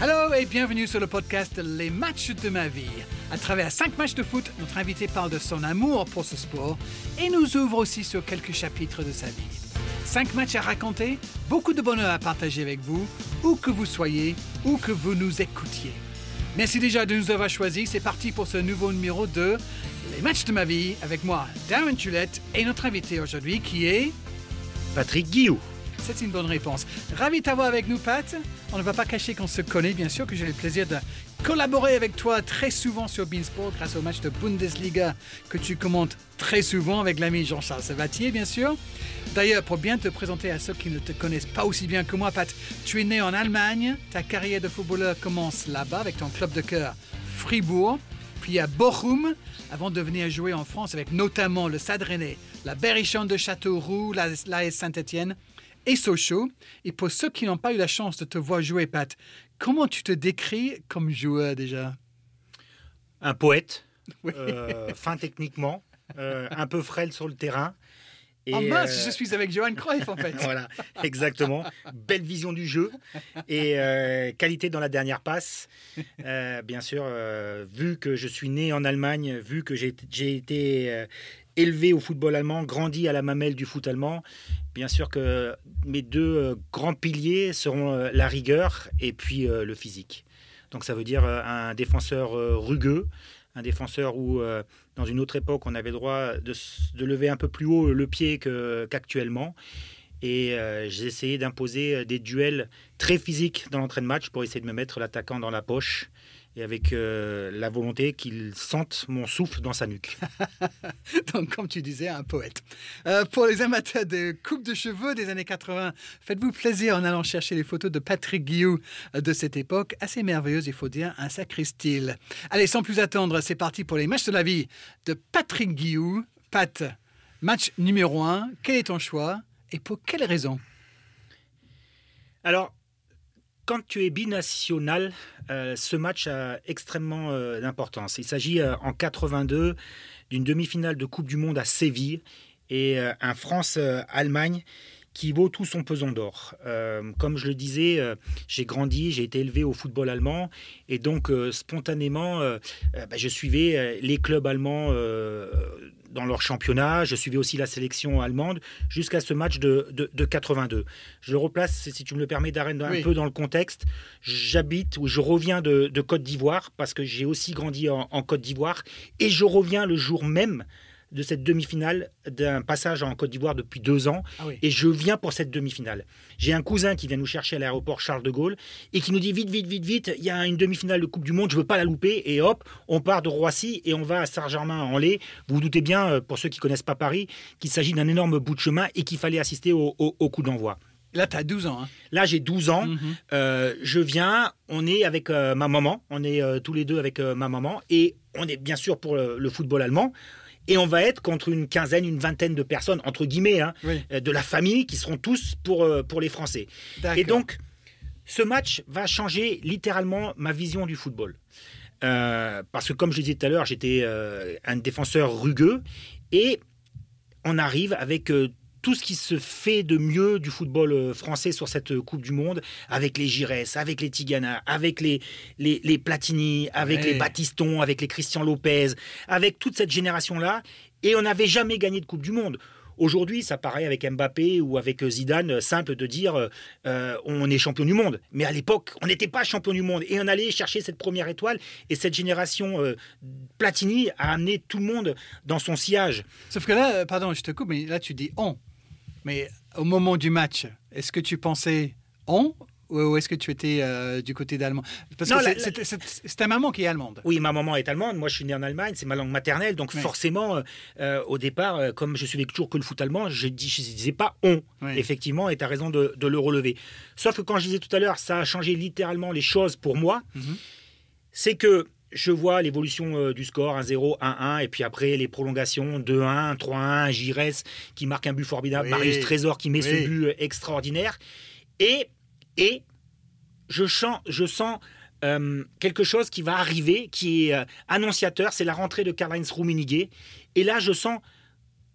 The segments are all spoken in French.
Hello et bienvenue sur le podcast Les matchs de ma vie. À travers cinq matchs de foot, notre invité parle de son amour pour ce sport et nous ouvre aussi sur quelques chapitres de sa vie. Cinq matchs à raconter, beaucoup de bonheur à partager avec vous, où que vous soyez, où que vous nous écoutiez. Merci déjà de nous avoir choisis. C'est parti pour ce nouveau numéro de Les matchs de ma vie avec moi, Darren Tulette, et notre invité aujourd'hui qui est Patrick Guillou. C'est une bonne réponse. Ravi de t'avoir avec nous, Pat. On ne va pas cacher qu'on se connaît, bien sûr, que j'ai le plaisir de collaborer avec toi très souvent sur Beansport grâce au match de Bundesliga que tu commentes très souvent avec l'ami Jean-Charles Sabatier, bien sûr. D'ailleurs, pour bien te présenter à ceux qui ne te connaissent pas aussi bien que moi, Pat, tu es né en Allemagne. Ta carrière de footballeur commence là-bas avec ton club de cœur Fribourg, puis à Bochum, avant de venir jouer en France avec notamment le Stade Rennais, la Berrichon de Châteauroux, l'AS Saint-Etienne et Sochaux. Et pour ceux qui n'ont pas eu la chance de te voir jouer, Pat, comment tu te décris comme joueur déjà? Un poète, euh, fin techniquement, euh, un peu frêle sur le terrain. Et oh mince, je suis avec Johan Cruyff en fait. voilà, exactement. Belle vision du jeu et qualité dans la dernière passe. bien sûr, vu que je suis né en Allemagne, vu que j'ai été élevé au football allemand, grandi à la mamelle du foot allemand, bien sûr que mes deux grands piliers seront la rigueur et puis le physique. Donc ça veut dire un défenseur rugueux, un défenseur où, euh, dans une autre époque, on avait le droit de, lever un peu plus haut le pied qu'actuellement. et euh, j'ai essayé d'imposer des duels très physiques dans l'entrée de match pour essayer de me mettre l'attaquant dans la poche et avec euh, la volonté qu'il sente mon souffle dans sa nuque. Donc, comme tu disais, un poète. Euh, pour les amateurs de coupe de cheveux des années 80, faites-vous plaisir en allant chercher les photos de Patrick Guillou euh, de cette époque, assez merveilleuse, il faut dire, un sacré style. Allez, sans plus attendre, c'est parti pour les matchs de la vie de Patrick Guillou. Pat, match numéro 1, quel est ton choix et pour quelle raison? Alors, quand tu es binational, euh, ce match a extrêmement euh, d'importance. Il s'agit euh, en 82 d'une demi-finale de Coupe du Monde à Séville et un France-Allemagne qui vaut tout son pesant d'or. comme je le disais, j'ai grandi, j'ai été élevé au football allemand et donc spontanément, bah, je suivais les clubs allemands dans leur championnat. Je suivais aussi la sélection allemande jusqu'à ce match de, de, 82. Je le replace, si tu me le permets, Darren, un peu dans le contexte. J'habite ou je reviens de, Côte d'Ivoire parce que j'ai aussi grandi en, en Côte d'Ivoire et je reviens le jour même de cette demi-finale d'un passage en Côte d'Ivoire depuis deux ans. Ah et je viens pour cette demi-finale. J'ai un cousin qui vient nous chercher à l'aéroport Charles de Gaulle et qui nous dit vite, vite, vite, vite, il y a une demi-finale de Coupe du Monde, je veux pas la louper. Et hop, on part de Roissy et on va à Saint-Germain-en-Laye. Vous vous doutez bien, euh, pour ceux qui connaissent pas Paris, qu'il s'agit d'un énorme bout de chemin et qu'il fallait assister au, coup d'envoi. Là, tu as 12 ans. Hein. Là, j'ai 12 ans. Mhm. Euh, je viens, on est avec euh, ma maman, on est tous les deux avec ma maman, et on est bien sûr pour le football allemand et on va être contre une quinzaine, une vingtaine de personnes, entre guillemets, hein, euh, de la famille, qui seront tous pour, euh, pour les Français. Et donc, ce match va changer littéralement ma vision du football. Euh, parce que comme je disais tout à l'heure, j'étais un défenseur rugueux, et on arrive avec tout ce qui se fait de mieux du football euh, français sur cette euh, Coupe du Monde, avec les Giresse, avec les Tigana, avec les, les, Platini, avec les Battiston, avec les Christian Lopez, avec toute cette génération-là. Et on n'avait jamais gagné de Coupe du Monde. Aujourd'hui, ça paraît avec Mbappé ou avec euh, Zidane simple de dire on est champion du monde. Mais à l'époque, on n'était pas champion du monde et on allait chercher cette première étoile. Et cette génération Platini a amené tout le monde dans son sillage. Sauf que là, pardon, je te coupe, mais là tu dis on. Mais au moment du match, est-ce que tu pensais on ou est-ce que tu étais euh, du côté d'allemand? Parce que c'est ta maman qui est allemande. Oui, ma maman est allemande. Moi, je suis né en Allemagne. C'est ma langue maternelle. Donc, forcément, euh, euh, au départ, comme je suivais toujours que le foot allemand, je ne disais pas on. Effectivement, et tu as raison de, le relever. Sauf que quand je disais tout à l'heure, ça a changé littéralement les choses pour moi. Mhm. C'est que je vois l'évolution euh, du score 1-0, 1-1, et puis après les prolongations 2-1, 3-1, Gires qui marque un but formidable, Marius Trésor qui met ce but euh, extraordinaire. Et, et je, chante, je sens euh, quelque chose qui va arriver, qui est annonciateur, c'est la rentrée de Karl-Heinz Rummenigge. Et là, je sens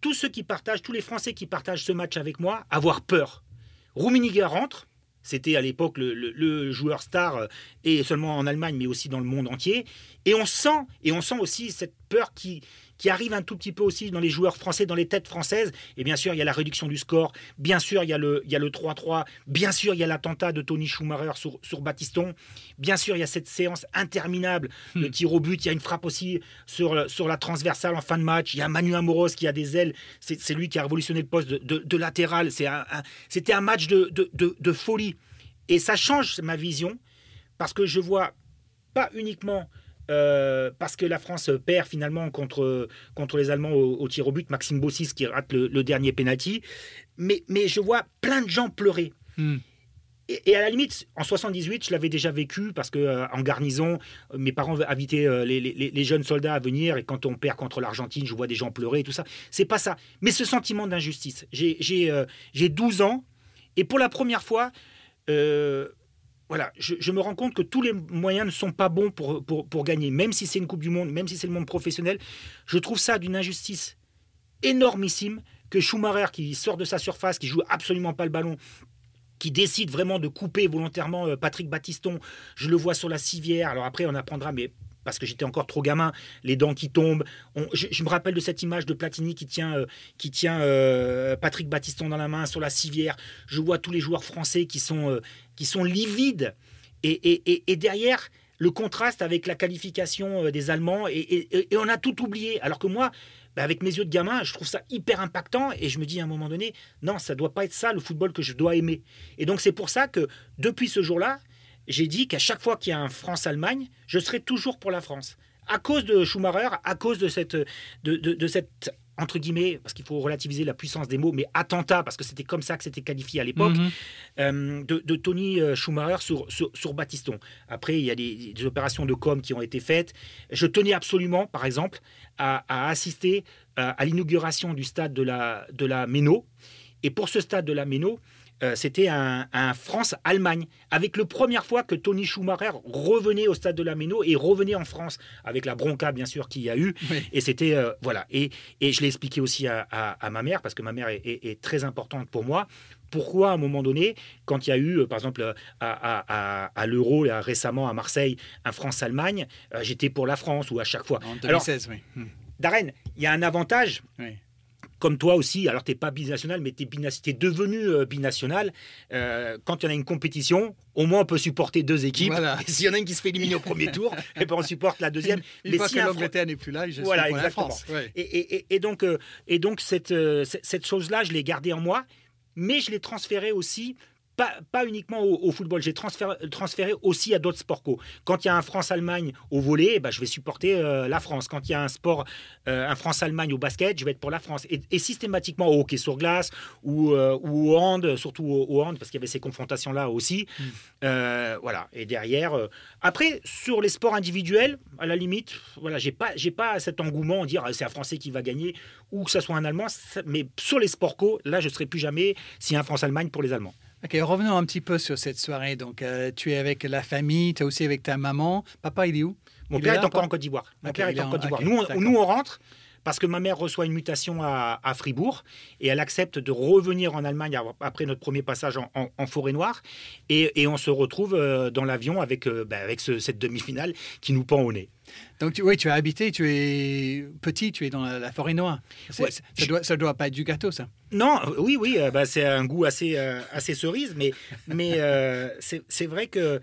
tous ceux qui partagent, tous les Français qui partagent ce match avec moi, avoir peur. Rummenigge rentre, C'était à l'époque le, joueur star, euh, et seulement en Allemagne, mais aussi dans le monde entier. On et on sent aussi cette peur qui, qui arrive un tout petit peu aussi dans les joueurs français, dans les têtes françaises. Et bien sûr, il y a la réduction du score. Bien sûr, il y a le, il y a le 3-3. Bien sûr, il y a l'attentat de Tony Schumacher sur, sur Batiston. Bien sûr, il y a cette séance interminable de hmm. tir au but. Il y a une frappe aussi sur, sur la transversale en fin de match. Il y a Manu Amoros qui a des ailes. C'est lui qui a révolutionné le poste de, de, latéral. C'était un, un, match de, de folie. Et ça change ma vision parce que je vois pas uniquement euh, parce que la France perd finalement contre, contre les Allemands au, tir au but, Maxime Bossis qui rate le, dernier penalty. Mais, mais je vois plein de gens pleurer. Hmm. Et, à la limite, en 78, je l'avais déjà vécu parce que euh, en garnison, mes parents invitaient euh, les, les, les, jeunes soldats à venir et quand on perd contre l'Argentine, je vois des gens pleurer et tout ça. C'est pas ça. Mais ce sentiment d'injustice. J'ai 12 ans et pour la première fois, voilà, je, me rends compte que tous les moyens ne sont pas bons pour, pour, gagner, même si c'est une Coupe du Monde, même si c'est le monde professionnel. Je trouve ça d'une injustice énormissime que Schumacher, qui sort de sa surface, qui joue absolument pas le ballon, qui décide vraiment de couper volontairement euh, Patrick Battiston. Je le vois sur la civière. Alors après, on apprendra, mais parce que j'étais encore trop gamin, les dents qui tombent. je, me rappelle de cette image de Platini qui tient, euh, qui tient euh, Patrick Battiston dans la main sur la civière. Je vois tous les joueurs français qui sont, qui sont livides. Et, et, derrière, le contraste avec la qualification des Allemands. Et, on a tout oublié. Alors que moi, bah, avec mes yeux de gamin, je trouve ça hyper impactant. Et je me dis à un moment donné, non, ça doit pas être ça le football que je dois aimer. Et donc c'est pour ça que depuis ce jour-là, j'ai dit qu'à chaque fois qu'il y a un France-Allemagne, je serai toujours pour la France. À cause de Schumacher, à cause de cette, de, cette entre guillemets, parce qu'il faut relativiser la puissance des mots, mais attentat, parce que c'était comme ça que c'était qualifié à l'époque, mhm. euh, de, Tony euh, Schumacher sur, sur, Batiston. Après, il y a des, opérations de com qui ont été faites. Je tenais absolument, par exemple, à, assister à, à l'inauguration du stade de la, de la Méno. Et pour ce stade de la Méno, euh, c'était un, France-Allemagne, avec le première fois que Tony Schumacher revenait au stade de la Méno et revenait en France, avec la bronca bien sûr qu'il y a eu. Et c'était, euh, voilà. Et, je l'ai expliqué aussi à, ma mère, parce que ma mère est, très importante pour moi. Pourquoi, à un moment donné, quand il y a eu, euh, par exemple, à, l'Euro, récemment à Marseille, un France-Allemagne, j'étais pour la France, ou à chaque fois. En 2016, oui. Hmm. Darren, il y a un avantage. Oui comme toi aussi, alors tu n'es pas binational, mais tu es, devenu euh, binational. Euh, quand il y en a une compétition, au moins on peut supporter deux équipes. S'il y en a une qui se fait éliminer au premier tour, et eh ben on supporte la deuxième. Une mais fois si que l'Angleterre n'est plus là, je voilà, exactement. La France. Et, donc, euh, et donc cette, cette chose-là, je l'ai gardée en moi, mais je l'ai transférée aussi pas, uniquement au, football, j'ai transféré, aussi à d'autres sports co. Quand il y a un France-Allemagne au volet, bah, je vais supporter euh, la France. Quand il y a un sport, euh, un France-Allemagne au basket, je vais être pour la France. Et, systématiquement au hockey sur glace ou, euh, au hand, surtout au, hand, parce qu'il y avait ces confrontations-là aussi. Mm. voilà. Et derrière, après, sur les sports individuels, à la limite, voilà, j'ai pas, j'ai pas cet engouement dire c'est un Français qui va gagner ou que ce soit un Allemand. Mais sur les sports co, là, je ne serai plus jamais si un France-Allemagne pour les Allemands. Ok, revenons un petit peu sur cette soirée. Donc, euh, tu es avec la famille, tu es aussi avec ta maman. Papa, il est où? Mon père est, encore en Côte d'Ivoire. Mon père est en Côte d'Ivoire. nous, nous, on rentre parce que ma mère reçoit une mutation à, Fribourg et elle accepte de revenir en Allemagne après notre premier passage en, forêt noire et, on se retrouve euh, dans l'avion avec, euh, ben, avec cette demi-finale qui nous pend au nez. Donc, oui, tu as habité, tu es petit, tu es dans la, forêt noire. ça ne doit, ça doit pas être du gâteau, ça Non, oui, oui, euh, bah, c'est un goût assez, assez cerise, mais, mais c'est vrai que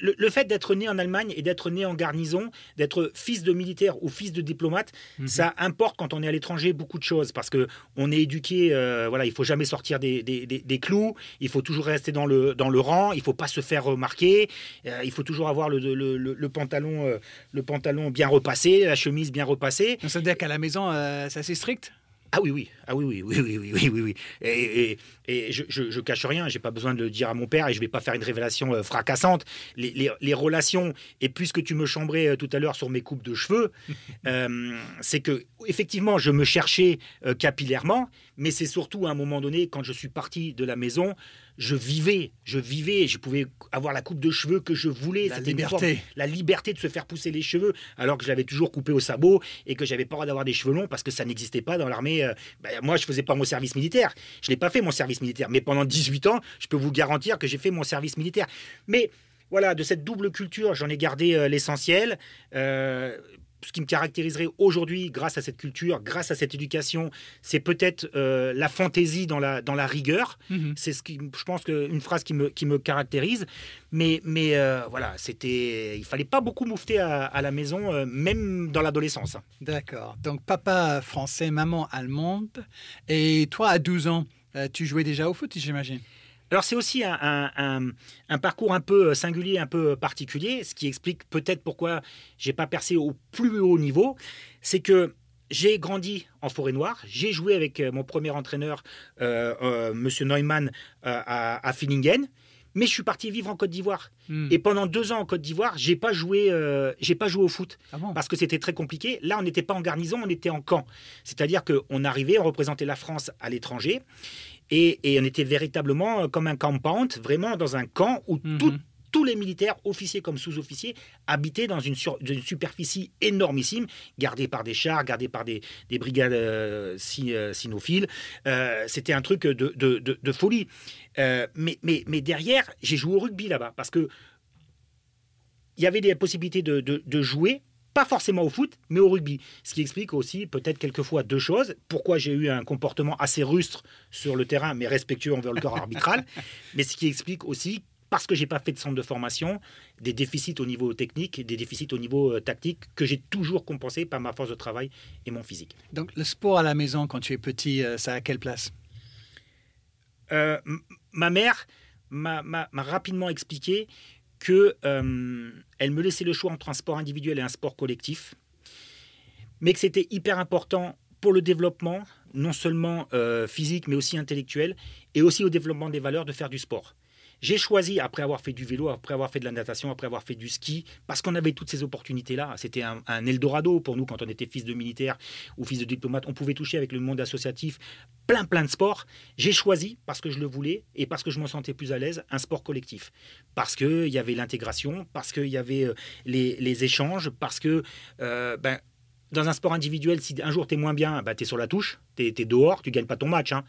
le, fait d'être né en Allemagne et d'être né en garnison, d'être fils de militaire ou fils de diplomate, mhm. ça importe quand on est à l'étranger beaucoup de choses parce que on est éduqué, euh, voilà, il faut jamais sortir des, des, clous, il faut toujours rester dans le, dans le rang, il faut pas se faire remarquer, euh, il faut toujours avoir le, le, le pantalon, euh, le pantalon bien repassé, la chemise bien repassée. Ça veut dire qu'à la maison, c'est assez strict? Ah oui, oui, ah oui, oui, oui, oui, oui, oui, oui, Et, et, je, je, cache rien, j'ai pas besoin de le dire à mon père et je vais pas faire une révélation euh, fracassante. Les, les, relations, et puisque tu me chambrais euh, tout à l'heure sur mes coupes de cheveux, euh, c'est que effectivement, je me cherchais capillairement, mais c'est surtout à un moment donné, quand je suis parti de la maison, je vivais, je vivais, je pouvais avoir la coupe de cheveux que je voulais. La liberté. la liberté de se faire pousser les cheveux, alors que je l'avais toujours coupé au sabot et que j'avais pas le droit d'avoir des cheveux longs parce que ça n'existait pas dans l'armée. Euh, bah, moi, je faisais pas mon service militaire. Je l'ai pas fait mon service militaire. Mais pendant 18 ans, je peux vous garantir que j'ai fait mon service militaire. Mais voilà, de cette double culture, j'en ai gardé euh, l'essentiel. Euh, ce qui me caractériserait aujourd'hui, grâce à cette culture, grâce à cette éducation, c'est peut-être euh, la fantaisie dans la, dans la rigueur. Mhm. C'est ce qui, je pense, que, une phrase qui me, qui me caractérise. Mais, mais euh, voilà, c'était, il fallait pas beaucoup moufter à, la maison, euh, même dans l'adolescence. D'accord. Donc, papa français, maman allemande. Et toi, à 12 ans, tu jouais déjà au foot, j'imagine? Alors c'est aussi un, parcours un peu singulier, un peu particulier, ce qui explique peut-être pourquoi j'ai pas percé au plus haut niveau. C'est que j'ai grandi en forêt noire. J'ai joué avec euh, mon premier entraîneur, euh, euh, Monsieur Neumann, à, à Finningen mais je suis parti vivre en Côte d'Ivoire. Hmm. Et pendant deux ans en Côte d'Ivoire, j'ai pas joué, j'ai pas joué au foot ah parce que c'était très compliqué. Là, on n'était pas en garnison, on était en camp. C'est-à-dire qu'on arrivait, on représentait la France à l'étranger, et, on était véritablement euh, comme un compound, vraiment dans un camp où mhm. tous les militaires, officiers comme sous-officiers, habitaient dans une, superficie énormissime, gardée par des chars, gardée par des, brigades euh, euh, sinophiles. C'était un truc de, folie. mais, mais, derrière, j'ai joué au rugby là-bas parce que il y avait des possibilités de jouer pas forcément au foot, mais au rugby. Ce qui explique aussi peut-être quelquefois deux choses. Pourquoi j'ai eu un comportement assez rustre sur le terrain, mais respectueux envers le corps arbitral. mais ce qui explique aussi parce que j'ai pas fait de centre de formation, des déficits au niveau technique, des déficits au niveau euh, tactique que j'ai toujours compensé par ma force de travail et mon physique. Donc le sport à la maison quand tu es petit, euh, ça a quelle place? Euh, Ma mère m'a rapidement expliqué qu'elle euh, elle me laissait le choix entre un sport individuel et un sport collectif, mais que c'était hyper important pour le développement, non seulement euh, physique, mais aussi intellectuel, et aussi au développement des valeurs de faire du sport. J'ai choisi, après avoir fait du vélo, après avoir fait de la natation, après avoir fait du ski, parce qu'on avait toutes ces opportunités-là. C'était un, Eldorado pour nous quand on était fils de militaire ou fils de diplomate. On pouvait toucher avec le monde associatif plein, plein de sports. J'ai choisi, parce que je le voulais et parce que je m'en sentais plus à l'aise, un sport collectif. Parce qu'il y avait l'intégration, parce qu'il y avait euh, les, échanges, parce que. Euh, ben, dans un sport individuel, si un jour tu es moins bien, ben, tu es sur la touche, tu es, dehors, tu gagnes pas ton match. Hein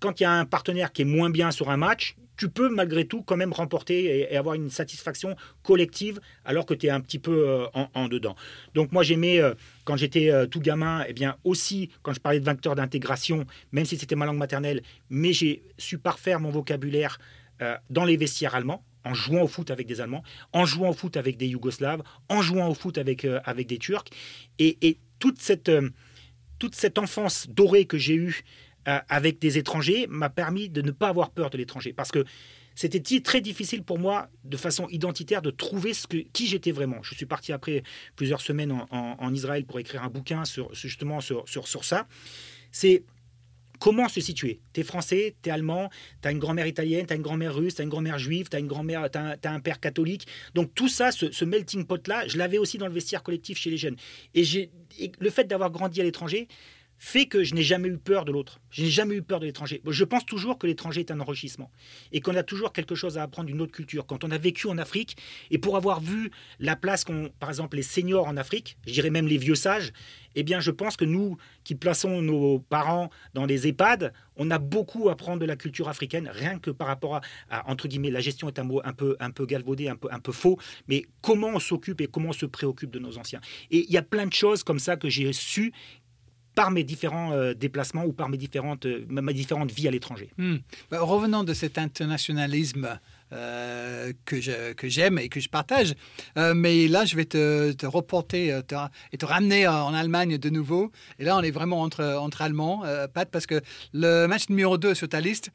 quand il y a un partenaire qui est moins bien sur un match, tu peux malgré tout quand même remporter et, avoir une satisfaction collective alors que tu es un petit peu euh, en, dedans. Donc moi j'aimais, euh, quand j'étais euh, tout gamin, et eh bien aussi quand je parlais de vecteur d'intégration, même si c'était ma langue maternelle, mais j'ai su parfaire mon vocabulaire dans les vestiaires allemands en jouant au foot avec des Allemands, en jouant au foot avec des Yougoslaves, en jouant au foot avec, avec des Turcs. Et, toute, cette, toute cette enfance dorée que j'ai eue euh, avec des étrangers m'a permis de ne pas avoir peur de l'étranger. Parce que c'était très difficile pour moi, de façon identitaire, de trouver qui j'étais vraiment. Je suis parti après plusieurs semaines en, Israël pour écrire un bouquin sur, justement sur, ça. C'est comment se situer Tu es français, tu es allemand, tu as une grand-mère italienne, tu as une grand-mère russe, tu as une grand-mère juive, tu as, une grand-mère, as, un père catholique. Donc tout ça, ce, melting pot-là, je l'avais aussi dans le vestiaire collectif chez les jeunes. Et le fait d'avoir grandi à l'étranger, fait que je n'ai jamais eu peur de l'autre. Je n'ai jamais eu peur de l'étranger. Je pense toujours que l'étranger est un enrichissement et qu'on a toujours quelque chose à apprendre d'une autre culture. Quand on a vécu en Afrique et pour avoir vu la place qu'ont, par exemple, les seniors en Afrique, je dirais même les vieux sages, eh bien, je pense que nous qui plaçons nos parents dans des EHPAD, on a beaucoup à apprendre de la culture africaine, rien que par rapport à, entre guillemets, la gestion est un mot un peu, un peu galvaudé, un peu, un peu faux, mais comment on s'occupe et comment on se préoccupe de nos anciens. Et il y a plein de choses comme ça que j'ai su par mes différents euh, déplacements ou par mes différentes, euh, ma différente vie à l'étranger. Bah, revenons de cet internationalisme euh, que j'aime et que je partage. mais là, je vais te, te reporter et te ramener en Allemagne de nouveau. Et là, on est vraiment entre, entre Allemands, Pat, parce que le match numéro 2 sur ta liste,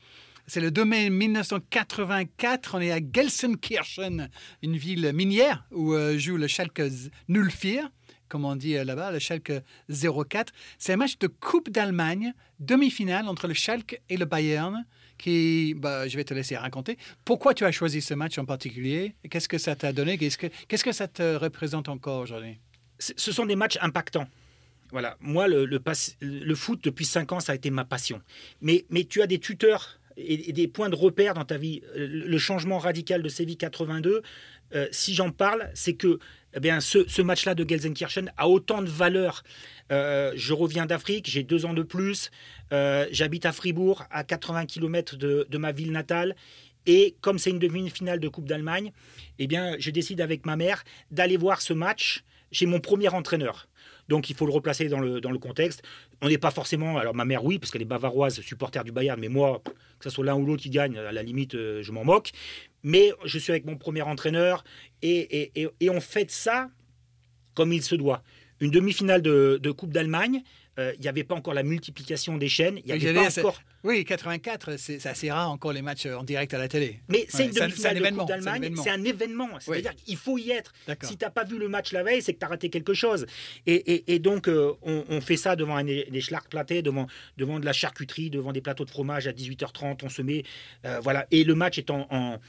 c'est le 2 mai 1984. On est à Gelsenkirchen, une ville minière où joue le Schalke 04 comme on dit euh, là-bas, le Schalke 04. C'est un match de Coupe d'Allemagne, demi-finale entre le Schalke et le Bayern, qui, bah, je vais te laisser raconter. Pourquoi tu as choisi ce match en particulier? Qu'est-ce que ça t'a donné? Qu'est-ce que, que ça te représente encore aujourd'hui? Ce sont des matchs impactants. Voilà, moi, le, le, le, foot, depuis 5 ans, ça a été ma passion. Mais, mais tu as des tuteurs et, des points de repère dans ta vie, le changement radical de Séville 82, si j'en parle, c'est que eh bien, ce, match-là de Gelsenkirchen a autant de valeur. je reviens d'Afrique, j'ai deux ans de plus, j'habite à Fribourg, à 80 km de, de ma ville natale, et comme c'est une demi-finale de Coupe d'Allemagne, eh bien, je décide avec ma mère d'aller voir ce match chez mon premier entraîneur. Donc il faut le replacer dans le, dans le contexte. On n'est pas forcément. Alors ma mère, oui, parce qu'elle est bavaroise, supporter du Bayern, mais moi, que ce soit l'un ou l'autre qui gagne, à la limite, euh, je m'en moque. Mais je suis avec mon premier entraîneur et, et, et, on fête ça comme il se doit. Une demi-finale de, de Coupe d'Allemagne, euh, il n'y avait pas encore la multiplication des chaînes. Il y avait pas encore... Oui, 84, c'est assez rare encore les matchs en direct à la télé. Mais c'est une demi-finale de Coupe d'Allemagne, c'est un événement. C'est-à-dire qu'il faut y être. Si tu n'as pas vu le match la veille, c'est que tu as raté quelque chose. Et, donc, euh, on, fait ça devant des des devant, devant de la charcuterie, devant des plateaux de fromage à 18h30. On se met. Euh, voilà. Et le match est en, en,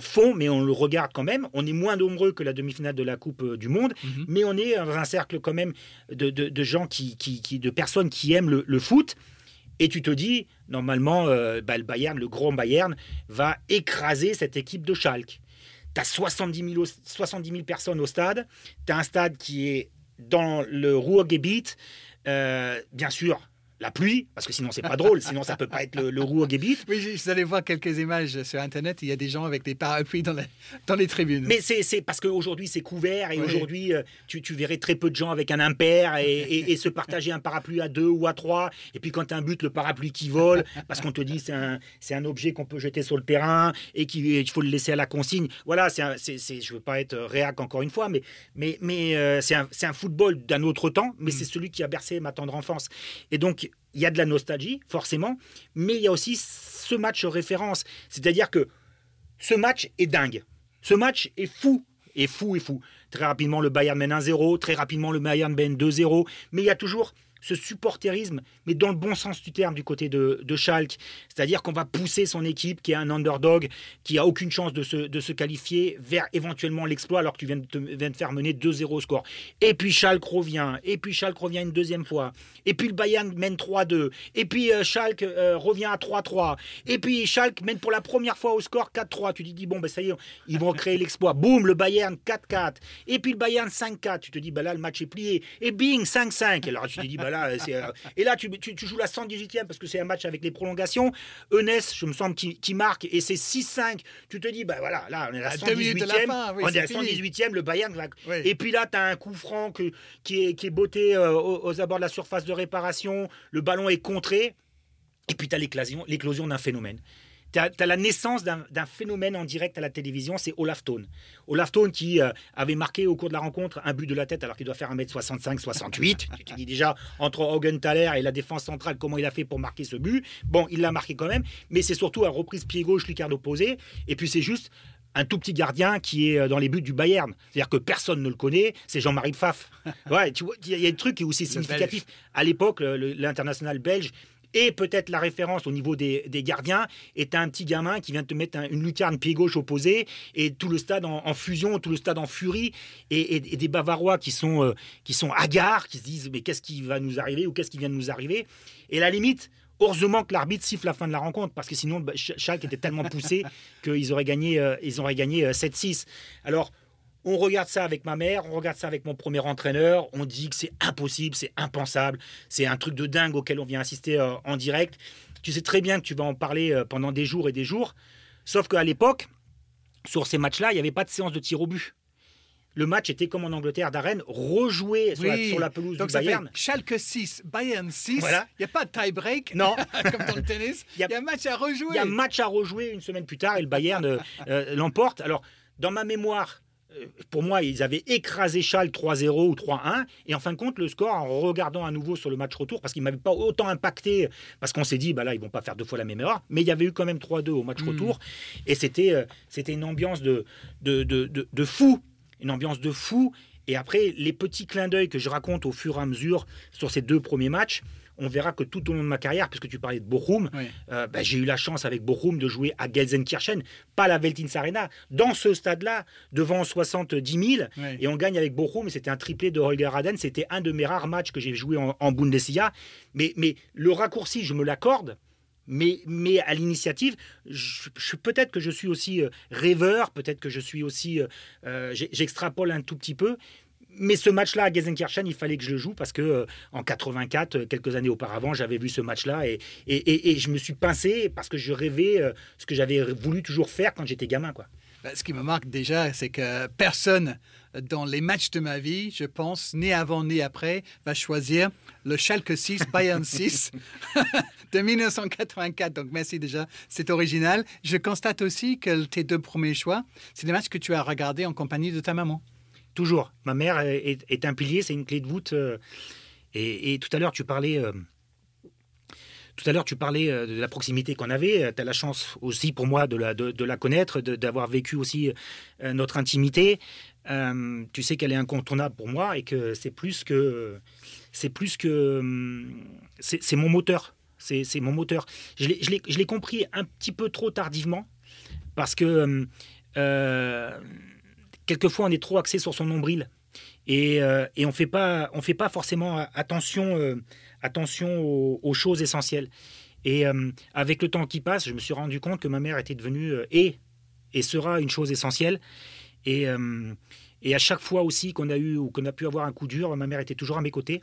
fond, mais on le regarde quand même. On est moins nombreux que la demi-finale de la Coupe euh, du Monde, mhm. mais on est dans un cercle quand même de, gens qui, qui, de personnes qui aiment le foot. Et tu te dis, normalement, euh, bah, le Bayern, le grand Bayern, va écraser cette équipe de Schalke. Tu as 70 000, 70 personnes au stade. Tu as un stade qui est dans le Ruhrgebiet. Euh, bien sûr, la pluie, parce que sinon c'est pas drôle, sinon ça peut pas être le, le Ruhrgebiet. Oui, je allé voir quelques images sur Internet, il y a des gens avec des parapluies dans les, dans les tribunes. Mais c'est parce qu'aujourd'hui c'est couvert et aujourd'hui euh, tu, tu, verrais très peu de gens avec un impair et, et, se partager un parapluie à deux ou à trois. Et puis quand tu as un but, le parapluie qui vole, parce qu'on te dit c'est un, un objet qu'on peut jeter sur le terrain et qu'il faut le laisser à la consigne. Voilà, c'est je veux pas être réac encore une fois, mais, mais, mais euh, c'est un, un, football d'un autre temps, mais mm. c'est celui qui a bercé ma tendre enfance. Et donc il y a de la nostalgie, forcément, mais il y a aussi ce match référence. C'est-à-dire que ce match est dingue. Ce match est fou. Et fou et fou. Très rapidement, le Bayern mène 1-0. Très rapidement, le Bayern mène 2-0. Mais il y a toujours ce supporterisme, mais dans le bon sens du terme du côté de, de Schalke. C'est-à-dire qu'on va pousser son équipe, qui est un underdog, qui a aucune chance de se, de se qualifier, vers éventuellement l'exploit alors que tu viens de, te, viens de faire mener 2-0 au score. Et puis Schalke revient, et puis Schalke revient une deuxième fois, et puis le Bayern mène 3-2, et puis euh, Schalke euh, revient à 3-3, et puis Schalke mène pour la première fois au score 4-3. Tu te dis, bon, ben ça y est, ils vont créer l'exploit. Boum, le Bayern 4-4, et puis le Bayern 5-4. Tu te dis, ben là, le match est plié, et bing, 5-5. Alors tu te dis, ben là, euh, et là, tu, joues la 118e parce que c'est un match avec les prolongations. Eunès, je me semble, qui, marque et c'est 6-5. Tu te dis, bah voilà, là, on est à la 118e. on est à 118e, le Bayern. Et puis là, tu as un coup franc qui, est, qui est botté euh, aux, abords de la surface de réparation. Le ballon est contré. Et puis tu as l'éclosion d'un phénomène tu as, la naissance d'un phénomène en direct à la télévision, c'est Olaf Thone. Olaf Thone qui euh, avait marqué au cours de la rencontre un but de la tête alors qu'il doit faire 1m65, 68. tu te dis déjà, entre Hogan-Thaler et la défense centrale, comment il a fait pour marquer ce but? Bon, il l'a marqué quand même, mais c'est surtout un reprise pied gauche, Lucard opposé. Et puis c'est juste un tout petit gardien qui est euh, dans les buts du Bayern. C'est-à-dire que personne ne le connaît, c'est Jean-Marie Pfaff. Ouais, tu vois, il y a des trucs où c'est significatif. À l'époque, l'international belge, et peut-être la référence au niveau des, gardiens est un petit gamin qui vient te mettre une lucarne pied gauche opposé et tout le stade en, fusion, tout le stade en furie et, des Bavarois qui sont, euh, qui sont hagards, qui se disent mais qu'est-ce qui va nous arriver ou qu'est-ce qui vient de nous arriver? Et la limite, Heureusement que l'arbitre siffle la fin de la rencontre, parce que sinon, bah, Schalke était tellement poussé qu'ils auraient gagné, euh, ils auraient gagné 7-6. Euh, Alors, on regarde ça avec ma mère, on regarde ça avec mon premier entraîneur, on dit que c'est impossible, c'est impensable, c'est un truc de dingue auquel on vient assister euh, en direct. Tu sais très bien que tu vas en parler euh, pendant des jours et des jours, sauf qu'à l'époque, sur ces matchs-là, il n'y avait pas de séance de tir au but. Le match était comme en Angleterre d'arène, rejoué sur, la, pelouse Donc du Bayern. Schalke 6, Bayern 6. Il n'y a pas de tie-break. Non. comme dans le tennis. Il y, a un match à rejouer. Il y a un match à rejouer une semaine plus tard et le Bayern euh, l'emporte. Alors, dans ma mémoire, pour moi, ils avaient écrasé Schalke 3-0 ou 3-1. Et en fin de compte, le score, en regardant à nouveau sur le match retour, parce qu'il ne m'avait pas autant impacté, parce qu'on s'est dit, bah là, ils vont pas faire deux fois la même erreur. Mais il y avait eu quand même 3-2 au match hmm. retour. Et c'était euh, c'était une ambiance de, de, de, de, fou. Une ambiance de fou. Et après, les petits clins d'œil que je raconte au fur et à mesure sur ces deux premiers matchs, on verra que tout au long de ma carrière, puisque tu parlais de Bochum, euh, bah, j'ai eu la chance avec Bochum de jouer à Gelsenkirchen, pas la Veltins Arena, dans ce stade-là, devant 70 000, et on gagne avec Bochum, c'était un triplé de Holger Raden, c'était un de mes rares matchs que j'ai joué en, Bundesliga, mais, mais le raccourci, je me l'accorde, mais, mais à l'initiative, je, peut-être que je suis aussi rêveur, peut-être que je suis aussi, j'extrapole un tout petit peu, mais ce match-là à Gelsenkirchen, il fallait que je le joue parce que euh, en 84, euh, quelques années auparavant, j'avais vu ce match-là et, et, je me suis pincé parce que je rêvais euh, ce que j'avais voulu toujours faire quand j'étais gamin. Quoi. Bah, ce qui me marque déjà, c'est que personne dans les matchs de ma vie, je pense, ni avant ni après, va choisir le Schalke 6, Bayern 6 de 1984. Donc merci déjà, c'est original. Je constate aussi que tes deux premiers choix, c'est des matchs que tu as regardés en compagnie de ta maman. Toujours. Ma mère est, un pilier, c'est une clé de voûte. Euh, et, tout à l'heure, tu parlais. Euh, tout à l'heure, tu parlais euh, de la proximité qu'on avait. Tu as la chance aussi pour moi de la, de, la connaître, d'avoir vécu aussi notre intimité. tu sais qu'elle est incontournable pour moi et que c'est plus que. C'est plus que. C'est mon moteur. C'est mon moteur. Je l'ai compris un petit peu trop tardivement parce que quelquefois on est trop axé sur son nombril et, euh, on fait pas on fait pas forcément attention euh, attention aux, choses essentielles. Et euh, avec le temps qui passe, je me suis rendu compte que ma mère était devenue et et sera une chose essentielle. Et, et à chaque fois aussi qu'on a eu ou qu'on a pu avoir un coup dur, ma mère était toujours à mes côtés.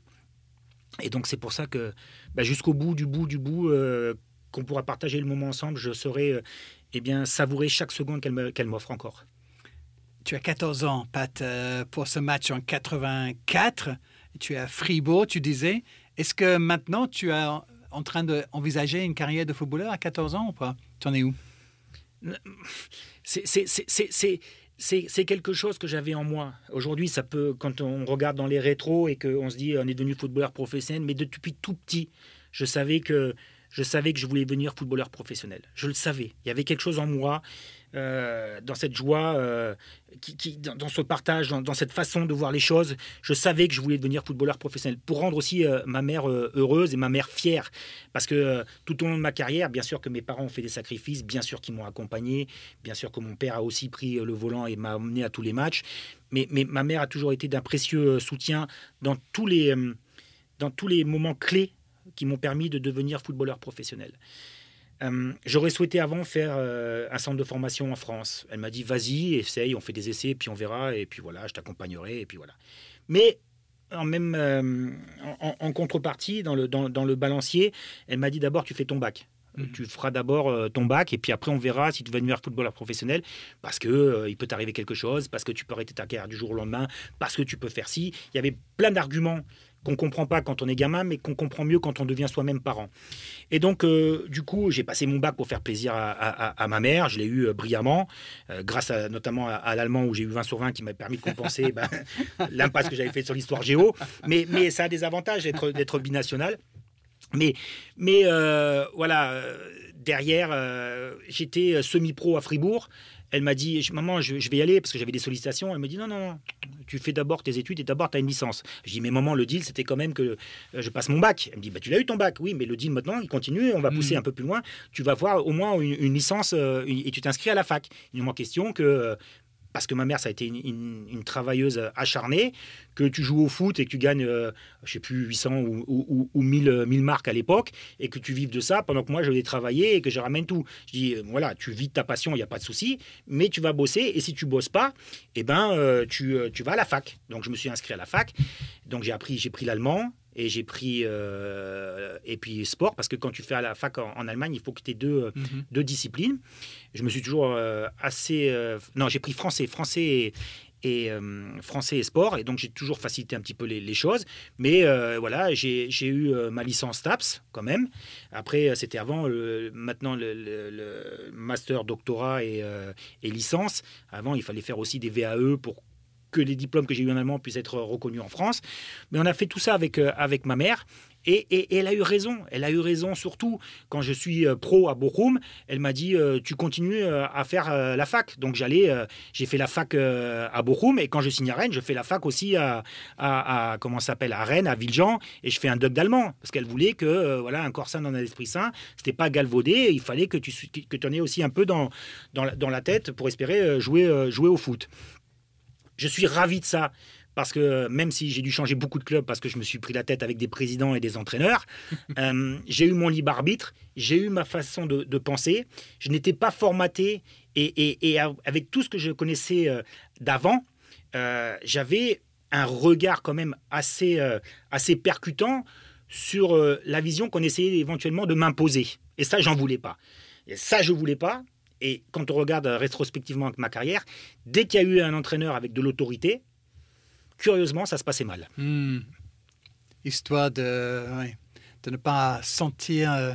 Et donc c'est pour ça que bah, jusqu'au bout du bout du bout, qu'on pourra partager le moment ensemble, je saurai eh bien savourer chaque seconde qu'elle m'offre encore. Tu as 14 ans, Pat, euh, pour ce match en 84. Tu es à Fribourg, tu disais. Est-ce que maintenant tu es en train d'envisager une carrière de footballeur à 14 ans ou pas? Tu en es où? C'est quelque chose que j'avais en moi. Aujourd'hui, ça peut, quand on regarde dans les rétros et qu'on se dit on est devenu footballeur professionnel, mais depuis tout petit, je savais que je savais que je voulais devenir footballeur professionnel. Je le savais. Il y avait quelque chose en moi. Euh, dans cette joie, euh, dans, ce partage, dans, cette façon de voir les choses. Je savais que je voulais devenir footballeur professionnel pour rendre aussi euh, ma mère heureuse et ma mère fière. Parce que tout au long de ma carrière, bien sûr que mes parents ont fait des sacrifices, bien sûr qu'ils m'ont accompagné, bien sûr que mon père a aussi pris le volant et m'a emmené à tous les matchs. Mais, ma mère a toujours été d'un précieux soutien dans tous les moments clés qui m'ont permis de devenir footballeur professionnel. Euh, j'aurais souhaité avant faire euh, un centre de formation en France. Elle m'a dit vas-y, essaye, on fait des essais, puis on verra, et puis voilà, je t'accompagnerai, et puis voilà. Mais en même euh, en, contrepartie, dans le, dans, dans le balancier, elle m'a dit d'abord tu fais ton bac. Mhm. Tu feras d'abord ton bac et puis après on verra si tu vas devenir footballeur professionnel parce que il peut t'arriver quelque chose, parce que tu peux arrêter ta carrière du jour au lendemain, parce que tu peux faire ci. Il y avait plein d'arguments qu'on comprend pas quand on est gamin, mais qu'on comprend mieux quand on devient soi-même parent. Et donc, euh, du coup, j'ai passé mon bac pour faire plaisir à, ma mère. Je l'ai eu euh, brillamment, euh, grâce notamment à, l'allemand où j'ai eu 20 sur 20 qui m'a permis de compenser ben, l'impasse que j'avais fait sur l'histoire géo. Mais, ça a des avantages d'être binational. Mais voilà, derrière, j'étais semi-pro à Fribourg elle m'a dit Maman, je, vais y aller parce que j'avais des sollicitations. Elle me dit Non, non, tu fais d'abord tes études et d'abord tu as une licence. Je dis Mais maman, le deal, c'était quand même que euh, je passe mon bac. Elle me dit bah, Tu l'as eu ton bac Oui, mais le deal maintenant, il continue, on va hmm. pousser un peu plus loin. Tu vas voir au moins une, licence euh, et tu t'inscris à la fac. Il n'est moins question que euh, parce que ma mère, ça a été une, travailleuse acharnée, que tu joues au foot et que tu gagnes, euh, je sais plus, 800 ou, 1000, 1000, marques à l'époque, et que tu vives de ça pendant que moi, je vais travailler et que je ramène tout. Je dis, euh, voilà, tu vis ta passion, il n'y a pas de souci, mais tu vas bosser, et si tu bosses pas, eh ben, euh, tu, tu vas à la fac. Donc, je me suis inscrit à la fac, donc j'ai appris, j'ai pris l'allemand, et j'ai pris euh, et puis sport parce que quand tu fais à la fac en, Allemagne il faut que tu aies deux, mhm. deux, disciplines. Je me suis toujours euh, assez euh, non j'ai pris français français et, français et sport. Et donc j'ai toujours facilité un petit peu les, choses. Mais voilà j'ai eu ma licence TAPS quand même. Après c'était avant maintenant le, master doctorat et, et licence. Avant il fallait faire aussi des VAE pour que les diplômes que j'ai eu en allemand puissent être reconnus en France. Mais on a fait tout ça avec, euh, avec ma mère. Et, elle a eu raison. Elle a eu raison surtout quand je suis euh, pro à Bochum. Elle m'a dit euh, tu continues à faire la fac. Donc j'allais, j'ai fait la fac à Bochum et quand je signe à Rennes, je fais la fac aussi à, à, comment s'appelle à Rennes, à Villejean et je fais un doc d'allemand parce qu'elle voulait que voilà un corps sain dans un esprit sain. C'était pas galvaudé. Il fallait que tu que en aies aussi un peu dans, dans, dans la tête pour espérer jouer jouer au foot. Je suis ravi de ça parce que même si j'ai dû changer beaucoup de clubs parce que je me suis pris la tête avec des présidents et des entraîneurs, euh, j'ai eu mon libre arbitre, j'ai eu ma façon de, penser. Je n'étais pas formaté et, avec tout ce que je connaissais euh, d'avant, euh, j'avais un regard quand même assez, assez percutant sur la vision qu'on essayait éventuellement de m'imposer. Et ça, j'en voulais pas. Et ça, je voulais pas. Et quand on regarde rétrospectivement ma carrière, dès qu'il y a eu un entraîneur avec de l'autorité, curieusement, ça se passait mal. Hmm. Histoire de, de ne pas sentir. Euh,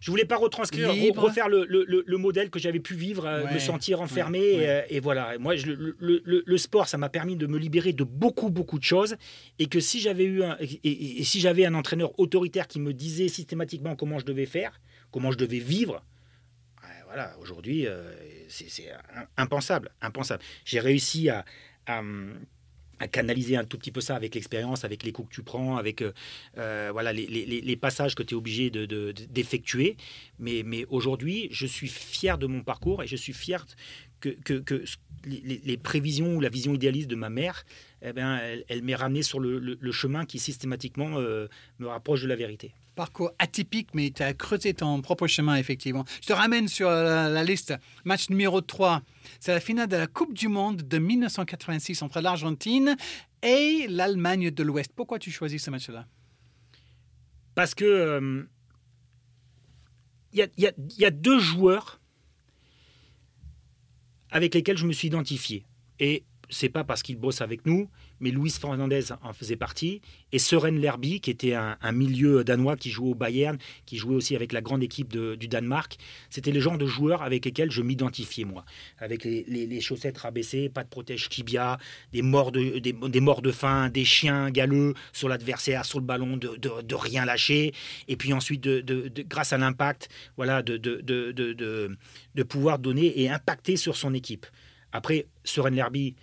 je voulais pas retranscrire, refaire le, le, modèle que j'avais pu vivre, euh, me sentir enfermé. Euh, et, voilà. Moi, je, le, sport, ça m'a permis de me libérer de beaucoup, beaucoup de choses. Et que si j'avais eu un, et, si j'avais un entraîneur autoritaire qui me disait systématiquement comment je devais faire, comment je devais vivre, voilà, aujourd'hui, c'est impensable, impensable. J'ai réussi à, à canaliser un tout petit peu ça avec l'expérience, avec les coups que tu prends, avec euh, euh, voilà les, passages que tu es obligé d'effectuer. De, mais mais aujourd'hui, je suis fier de mon parcours et je suis fier que, que, les, prévisions ou la vision idéaliste de ma mère, eh bien, elle, m'est ramenée sur le, chemin qui systématiquement euh, me rapproche de la vérité parcours atypique, mais tu as creusé ton propre chemin, effectivement. Je te ramène sur la, liste. Match numéro 3. C'est la finale de la Coupe du Monde de 1986 entre l'Argentine et l'Allemagne de l'Ouest. Pourquoi tu choisis ce match-là? Parce que il euh, y, y, a deux joueurs avec lesquels je me suis identifié. Et c'est pas parce qu'ils bossent avec nous, mais Luis Fernandez en faisait partie, et Søren Lerby, qui était un, milieu danois qui jouait au Bayern, qui jouait aussi avec la grande équipe du Danemark. C'était le genre de joueurs avec lesquels je m'identifiais, moi. Avec les, chaussettes rabaissées, pas de protège tibia, des morts de, des, morts de faim, des chiens galeux sur l'adversaire, sur le ballon, de, de, rien lâcher, et puis ensuite, de, grâce à l'impact, voilà, de, de, pouvoir donner et impacter sur son équipe. Après, Søren Lerby,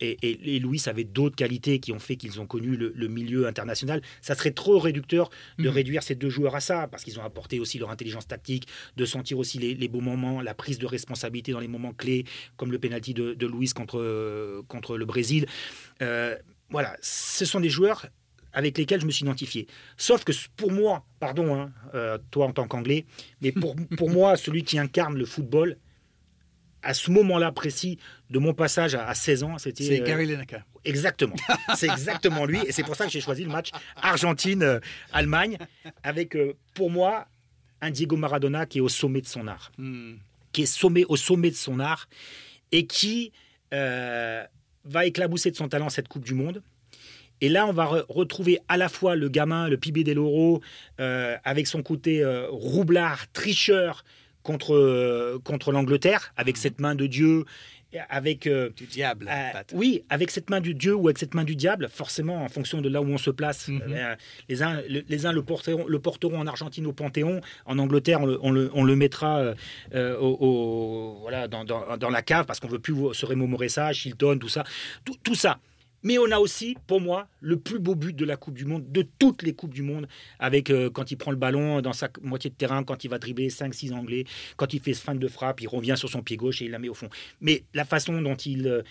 et, Louis avait d'autres qualités qui ont fait qu'ils ont connu le, milieu international. Ça serait trop réducteur de mhm. réduire ces deux joueurs à ça, parce qu'ils ont apporté aussi leur intelligence tactique, de sentir aussi les, beaux moments, la prise de responsabilité dans les moments clés, comme le penalty de, de Louis contre, contre le Brésil. Euh, voilà, ce sont des joueurs avec lesquels je me suis identifié. Sauf que pour moi, pardon, hein, euh, toi en tant qu'anglais, mais pour, pour moi, celui qui incarne le football, à ce moment-là précis de mon passage à, 16 ans, c'était. C'est euh, Gary. Exactement. C'est exactement lui. Et c'est pour ça que j'ai choisi le match Argentine-Allemagne, avec, euh, pour moi, un Diego Maradona qui est au sommet de son art. Hmm. Qui est sommet, au sommet de son art et qui euh, va éclabousser de son talent cette Coupe du Monde. Et là, on va retrouver à la fois le gamin, le Pibé del Oro, avec son côté roublard, tricheur, contre, contre l'Angleterre, avec mhm. cette main de Dieu avec euh, du diable. Euh, oui, avec cette main du dieu ou avec cette main du diable, forcément en fonction de là où on se place. Mhm. Euh, les uns, les uns le porteront, le porteront en Argentine au Panthéon, en Angleterre on le, on le, mettra au, voilà dans, dans, dans, la cave parce qu'on veut plus se remémorer ça, Chilton, tout ça, tout, tout ça. Mais on a aussi, pour moi, le plus beau but de la Coupe du Monde, de toutes les Coupes du Monde, avec euh, quand il prend le ballon dans sa moitié de terrain, quand il va dribbler 5-6 Anglais, quand il fait ce fin de frappe, il revient sur son pied gauche et il la met au fond. Mais la façon dont il euh,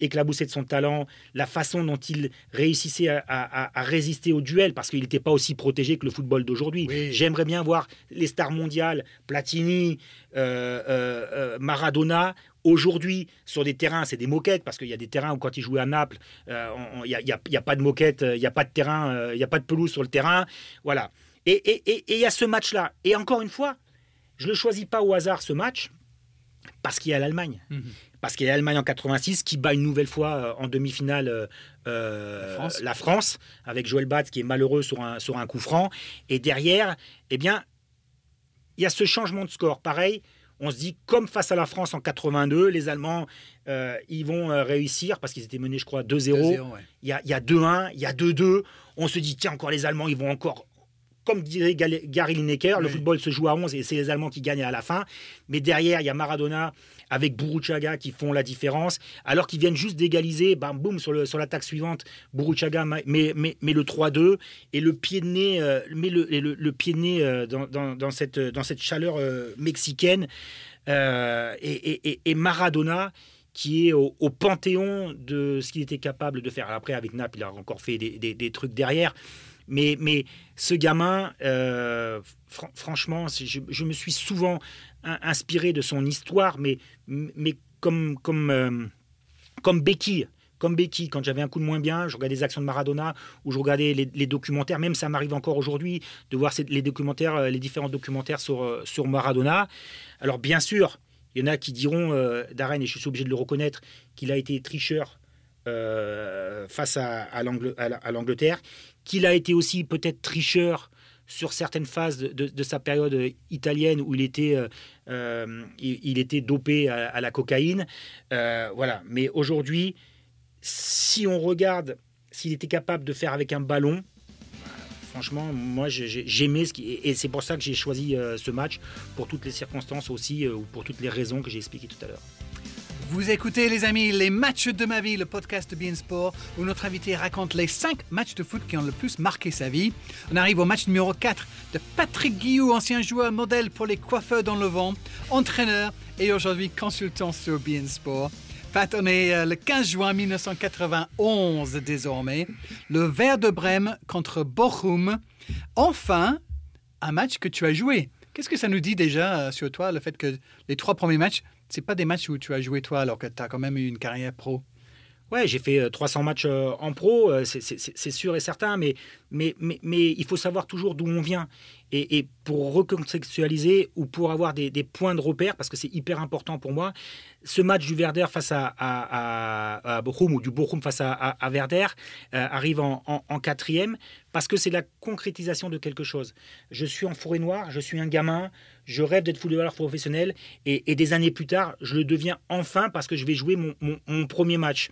éclaboussait de son talent, la façon dont il réussissait à, résister au duel, parce qu'il n'était pas aussi protégé que le football d'aujourd'hui. J'aimerais bien voir les stars mondiales, Platini, euh, Maradona, Aujourd'hui, sur des terrains, c'est des moquettes, parce qu'il y a des terrains où quand ils jouaient à Naples, euh, il n'y a, pas de moquette, euh, il n'y a pas de terrain, euh, il n'y a pas de pelouse sur le terrain. Voilà. Et il y a ce match-là. Et encore une fois, je ne le choisis pas au hasard, ce match, parce qu'il y a l'Allemagne. Mhm. Parce qu'il y a l'Allemagne en 86 qui bat une nouvelle fois en demi-finale la, France. avec Joël Batz qui est malheureux sur un, sur un coup franc. Et derrière, eh bien, il y a ce changement de score. Pareil, on se dit, comme face à la France en 82, les Allemands, euh, ils vont euh, réussir parce qu'ils étaient menés, je crois, 2-0. Il y a, 2-1, il y a 2-2. On se dit, tiens, encore les Allemands, ils vont encore comme dirait Gary Lineker, le football se joue à 11 et c'est les Allemands qui gagnent à la fin. Mais derrière, il y a Maradona avec Buruchaga qui font la différence. Alors qu'ils viennent juste d'égaliser, bam, boum, sur, sur l'attaque suivante, Buruchaga met, le 3-2 et le pied de nez, euh, met le, pied de nez euh, dans, cette, dans cette chaleur euh, mexicaine. et, Maradona qui est au, panthéon de ce qu'il était capable de faire. Après, avec Naples, il a encore fait des, trucs derrière. Mais, mais ce gamin, euh, franchement, je, me suis souvent inspiré de son histoire, mais, mais comme, comme, euh, comme Becky comme Becky, quand j'avais un coup de moins bien, je regardais des actions de Maradona ou je regardais les, documentaires, même ça m'arrive encore aujourd'hui de voir les documentaires, euh, les différents documentaires sur, sur Maradona. Alors bien sûr, il y en a qui diront, euh, Darren, et je suis obligé de le reconnaître, qu'il a été tricheur face à, l'Angleterre, qu'il a été aussi peut-être tricheur sur certaines phases de, sa période italienne où il était, il, était dopé à, la cocaïne. voilà. Mais aujourd'hui, si on regarde s'il était capable de faire avec un ballon, franchement, moi j'aimais ce qui. Et c'est pour ça que j'ai choisi euh, ce match, pour toutes les circonstances aussi, euh, ou pour toutes les raisons que j'ai expliquées tout à l'heure. Vous écoutez les amis les matchs de ma vie, le podcast de Sport, où notre invité raconte les 5 matchs de foot qui ont le plus marqué sa vie. On arrive au match numéro 4 de Patrick Guillou, ancien joueur modèle pour les coiffeurs dans le vent, entraîneur et aujourd'hui consultant sur Bein Sport. Pat, on est euh, le 15 juin 1991 désormais. Le Vert de Brême contre Bochum. Enfin, un match que tu as joué. Qu'est-ce que ça nous dit déjà euh, sur toi, le fait que les trois premiers matchs, ce pas des matchs où tu as joué toi alors que tu as quand même eu une carrière pro Ouais, j'ai fait 300 euh, matchs en pro, c'est sûr et certain, mais, il faut savoir toujours d'où on vient. Et, pour recontextualiser ou pour avoir des, points de repère, parce que c'est hyper important pour moi, ce match du Verder face à, à, Bochum ou du Bochum face à, Verder euh, arrive en, quatrième parce que c'est la concrétisation de quelque chose. Je suis en forêt noire, je suis un gamin, je rêve d'être footballeur professionnel et, des années plus tard, je le deviens enfin parce que je vais jouer mon, premier match.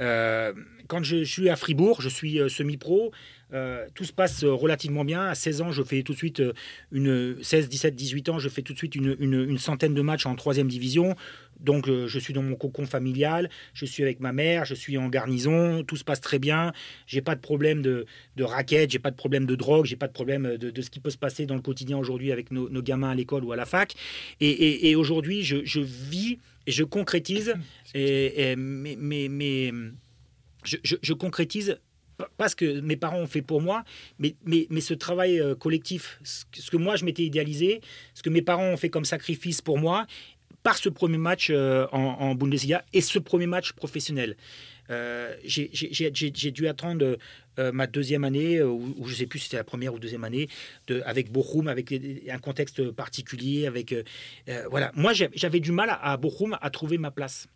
Euh, quand je suis à Fribourg, je suis euh, semi-pro. Euh, tout se passe relativement bien. À 16 ans, je fais tout de suite euh, une 16, 17, 18 ans, je fais tout de suite une, centaine de matchs en troisième division. Donc, je suis dans mon cocon familial, je suis avec ma mère, je suis en garnison, tout se passe très bien. J'ai pas de problème de, de raquettes, j'ai pas de problème de drogue, j'ai pas de problème de, ce qui peut se passer dans le quotidien aujourd'hui avec nos, gamins à l'école ou à la fac. Et, aujourd'hui, je, vis et je concrétise. Et, mais je, concrétise pas ce que mes parents ont fait pour moi, mais, mais, mais ce travail euh, collectif, ce que moi je m'étais idéalisé, ce que mes parents ont fait comme sacrifice pour moi, par ce premier match euh, en, Bundesliga et ce premier match professionnel. Euh, j'ai dû attendre ma deuxième année, ou, je ne sais plus si c'était la première ou deuxième année, de, avec Bochum, avec un contexte particulier. Avec, voilà. Moi, j'avais du mal à, à Bochum à trouver ma place.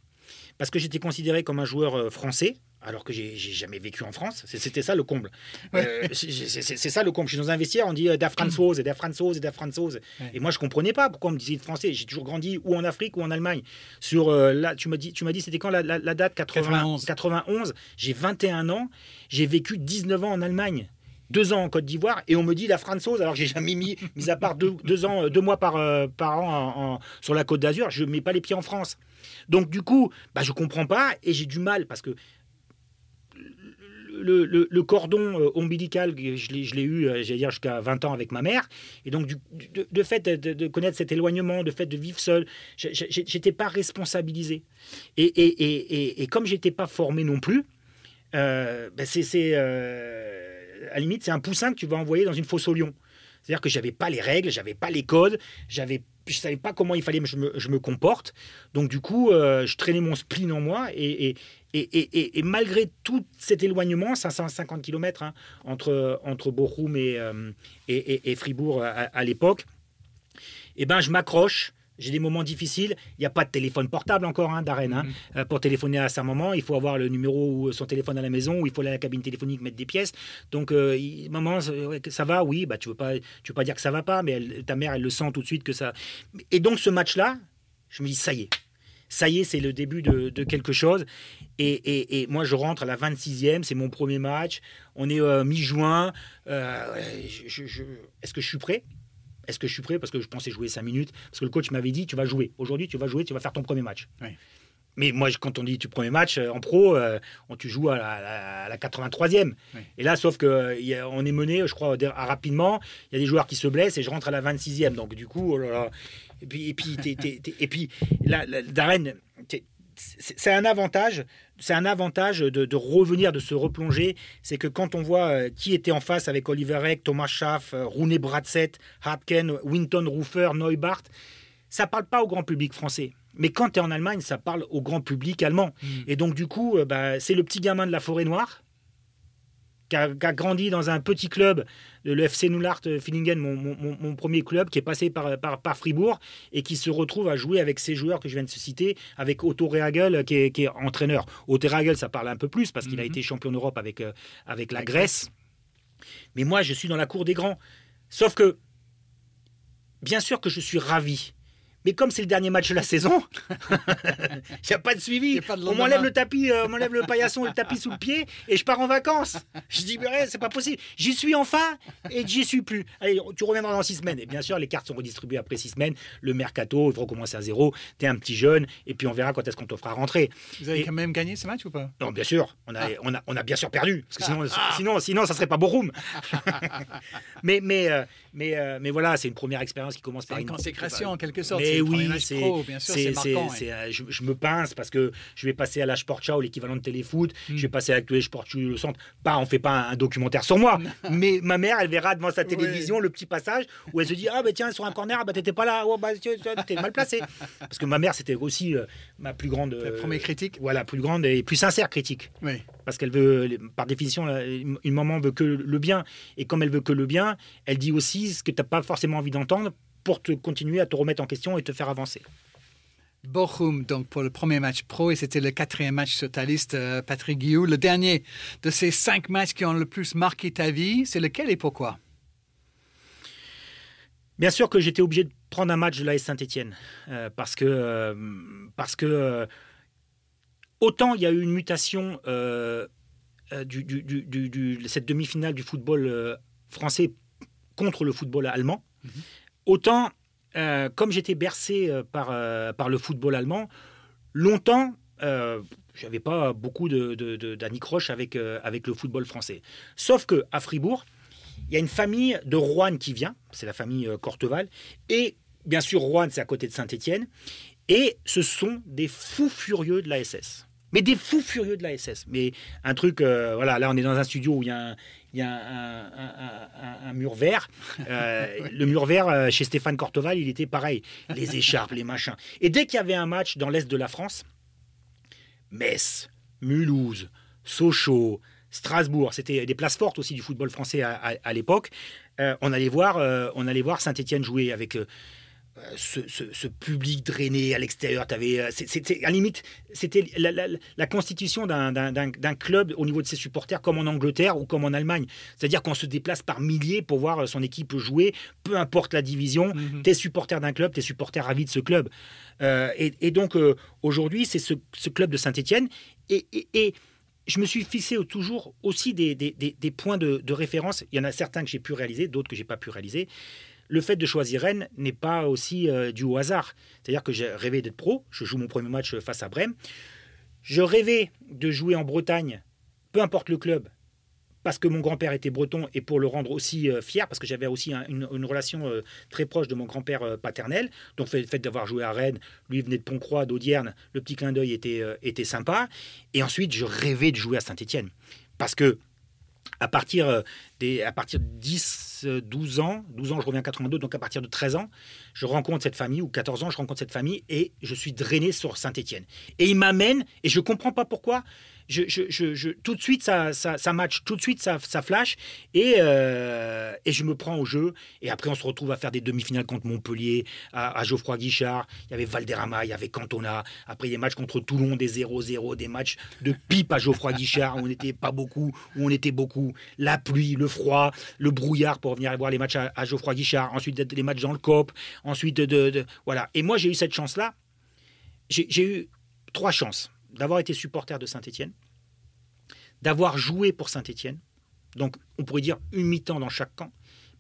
Parce que j'étais considéré comme un joueur français, alors que j'ai jamais vécu en France. C'était ça le comble. Euh, c'est ça le comble. Je suis dans un vestiaire, on dit euh, da Franzose, da Franzose, da Franzose. Et moi, je comprenais pas pourquoi on me disait français. J'ai toujours grandi ou en Afrique ou en Allemagne. Sur euh, là, tu m'as dit, tu m'as dit, c'était quand la, date? 91. 91. J'ai 21 ans. J'ai vécu 19 ans en Allemagne deux ans en Côte d'Ivoire et on me dit la Franzose alors j'ai jamais mis mis à part deux, ans deux mois par, par an sur la Côte d'Azur je mets pas les pieds en France donc du coup bah je comprends pas et j'ai du mal parce que le, cordon euh, ombilical, je l'ai eu, euh, j'allais dire, jusqu'à 20 ans avec ma mère. Et donc, du, de, fait de, connaître cet éloignement, de fait de vivre seul, j'étais pas responsabilisé. Et, et, et, et comme j'étais pas formé non plus, euh, ben c'est, à la limite, c'est un poussin que tu vas envoyer dans une fosse au lion. C'est-à-dire que j'avais pas les règles, j'avais pas les codes, j'avais je savais pas comment il fallait que je me, je comporte. Donc du coup, je traînais mon spleen en moi et, malgré tout cet éloignement, 550 km hein, entre, entre Bochum et, euh, et Fribourg à, l'époque, eh ben, je m'accroche. J'ai des moments difficiles. Il n'y a pas de téléphone portable encore, hein, Darren. Hein. Mm-hmm. Euh, pour téléphoner à ce moment, il faut avoir le numéro ou son téléphone à la maison, ou il faut aller à la cabine téléphonique mettre des pièces. Donc, euh, maman, ça va, oui. Bah, tu veux pas, tu veux pas dire que ça va pas, mais ta mère, elle le sent tout de suite que ça. Et donc, ce match-là, je me dis, ça y est, ça y est, c'est le début de, quelque chose. Et, moi, je rentre à la 26e, c'est mon premier match. On est euh, mi-juin. Euh, est-ce que je suis prêt? Est-ce que je suis prêt? Parce que je pensais jouer 5 minutes. Parce que le coach m'avait dit, tu vas jouer. Aujourd'hui, tu vas jouer, tu vas faire ton premier match. Mais moi, quand on dit tu premier match euh, en pro, tu joues à la, 83e. Et là, sauf que on est mené, je crois, rapidement. Il y a des joueurs qui se blessent et je rentre à la 26e. Donc, du coup, oh et puis, et puis, et puis là, Darren, c'est un avantage, c'est un avantage de, revenir, de se replonger. C'est que quand on voit euh, qui était en face avec Oliver Eck, Thomas Schaff, euh, Rooney Bratzett, Hartken, Winton Rufer, Neubart, ça parle pas au grand public français. Mais quand tu es en Allemagne, ça parle au grand public allemand. Mm. Et donc, du coup, euh, bah, c'est le petit gamin de la forêt noire qui a, grandi dans un petit club, le FC Nullart Fillingen, mon, premier club, qui est passé par, par, Fribourg et qui se retrouve à jouer avec ces joueurs que je viens de citer, avec Otto Rehagel qui est, entraîneur. Otto Rehagel, ça parle un peu plus parce qu'il a mm-hmm. été champion d'Europe avec, euh, avec la Grèce. Mais moi, je suis dans la cour des grands. Sauf que, bien sûr que je suis ravi mais comme c'est le dernier match de la saison, il n'y a pas de suivi. on m'enlève le tapis, euh, on m'enlève le paillasson, le tapis sous le pied et je pars en vacances. Je dis, mais c'est pas possible. J'y suis enfin et j'y suis plus. Allez, tu reviendras dans six semaines. Et bien sûr, les cartes sont redistribuées après six semaines. Le mercato, il faut recommencer à zéro. Tu es un petit jeune et puis on verra quand est-ce qu'on te fera rentrer. Vous avez quand même gagné ce match ou pas? Non, bien sûr. On a, ah. on, a, on a bien sûr perdu. Parce que sinon, ah. sinon, sinon, ça serait pas Borum. mais, mais, euh, mais, euh, mais voilà, c'est une première expérience qui commence par une, consécration en quelque sorte. Mais oui, c'est c'est euh, je, me pince parce que je vais passer à la Sport l'équivalent de téléfoot. Hmm. Je vais passer à la Sport le centre. Pas, on fait pas un documentaire sur moi, mais ma mère, elle verra devant sa télévision le petit passage où elle se dit ah ben tiens sur un corner, bah t'étais pas là, oh, bah, t'es mal placé. Parce que ma mère, c'était aussi euh, ma plus grande. La première critique. Voilà, plus grande et plus sincère critique. Oui parce qu'elle veut, par définition, une maman veut que le bien. Et comme elle veut que le bien, elle dit aussi ce que tu n'as pas forcément envie d'entendre pour te continuer à te remettre en question et te faire avancer. Bochum, donc pour le premier match pro, et c'était le quatrième match sur ta liste, euh, Patrick Guillou. Le dernier de ces cinq matchs qui ont le plus marqué ta vie, c'est lequel et pourquoi? Bien sûr que j'étais obligé de prendre un match de l'AS Saint-Etienne, euh, parce que, euh, parce que autant il y a eu une mutation du, du, cette demi-finale du football français contre le football allemand, mhm. Autant, euh, comme j'étais bercé euh, par, euh, par le football allemand, longtemps, je n'avais pas beaucoup d'anicroche de, avec, le football français. Sauf que à Fribourg, il y a une famille de Rouen qui vient, c'est la famille Corteval, et bien sûr, Rouen, c'est à côté de Saint-Étienne, et ce sont des fous furieux de la SS mais des fous furieux de la SS. Mais un truc, voilà, là on est dans un studio où il y a il y a un, mur vert. Euh, le mur vert, euh, chez Stéphane Cortoval, il était pareil. Les écharpes, les machins. Et dès qu'il y avait un match dans l'Est de la France, Metz, Mulhouse, Sochaux, Strasbourg, c'était des places fortes aussi du football français à, l'époque. Euh, on allait voir, on allait voir Saint-Étienne jouer avec ce, public drainé à l'extérieur. Euh, c'était à la limite, c'était la, constitution d'un club au niveau de ses supporters, comme en Angleterre ou comme en Allemagne. C'est-à-dire qu'on se déplace par milliers pour voir son équipe jouer, peu importe la division. Mhm. T'es supporter d'un club, t'es supporter ravi de ce club. Euh, et, donc euh, aujourd'hui, c'est ce, club de Saint-Étienne. Et, je me suis fixé toujours aussi des, points de, de, référence. Il y en a certains que j'ai pu réaliser, d'autres que j'ai pas pu réaliser le fait de choisir Rennes n'est pas aussi euh, dû au hasard. C'est-à-dire que j'ai rêvé d'être pro, je joue mon premier match face à Brême. Je rêvais de jouer en Bretagne, peu importe le club, parce que mon grand-père était breton et pour le rendre aussi euh, fier, parce que j'avais aussi une, relation euh, très proche de mon grand-père paternel. Donc le fait d'avoir joué à Rennes, lui venait de Pontcroix, d'Audierne, le petit clin d'œil était, était sympa. Et ensuite, je rêvais de jouer à Saint-Étienne. Parce que à partir, des, à partir de 10, 12 euh, ans, 12 ans, je reviens en 82, donc à partir de 13 ans, je rencontre cette famille, ou 14 ans, je rencontre cette famille, et je suis drainé sur Saint-Étienne. Et il m'amène, et je ne comprends pas pourquoi, je, tout de suite, ça, ça, match, tout de suite, ça, ça flash. Et, euh, et je me prends au jeu. Et après, on se retrouve à faire des demi-finales contre Montpellier, à, Geoffroy Guichard. Il y avait Valderrama, il y avait Cantona. Après, des matchs contre Toulon, des 0-0, des matchs de pipe à Geoffroy Guichard, où on n'était pas beaucoup, où on était beaucoup. La pluie, le froid, le brouillard pour venir voir les matchs à, Geoffroy Guichard. Ensuite, les matchs dans le COP. Ensuite, de, voilà. Et moi, j'ai eu cette chance-là. J'ai eu trois chances d'avoir été supporter de Saint-Étienne, d'avoir joué pour Saint-Étienne, donc on pourrait dire une mi-temps dans chaque camp,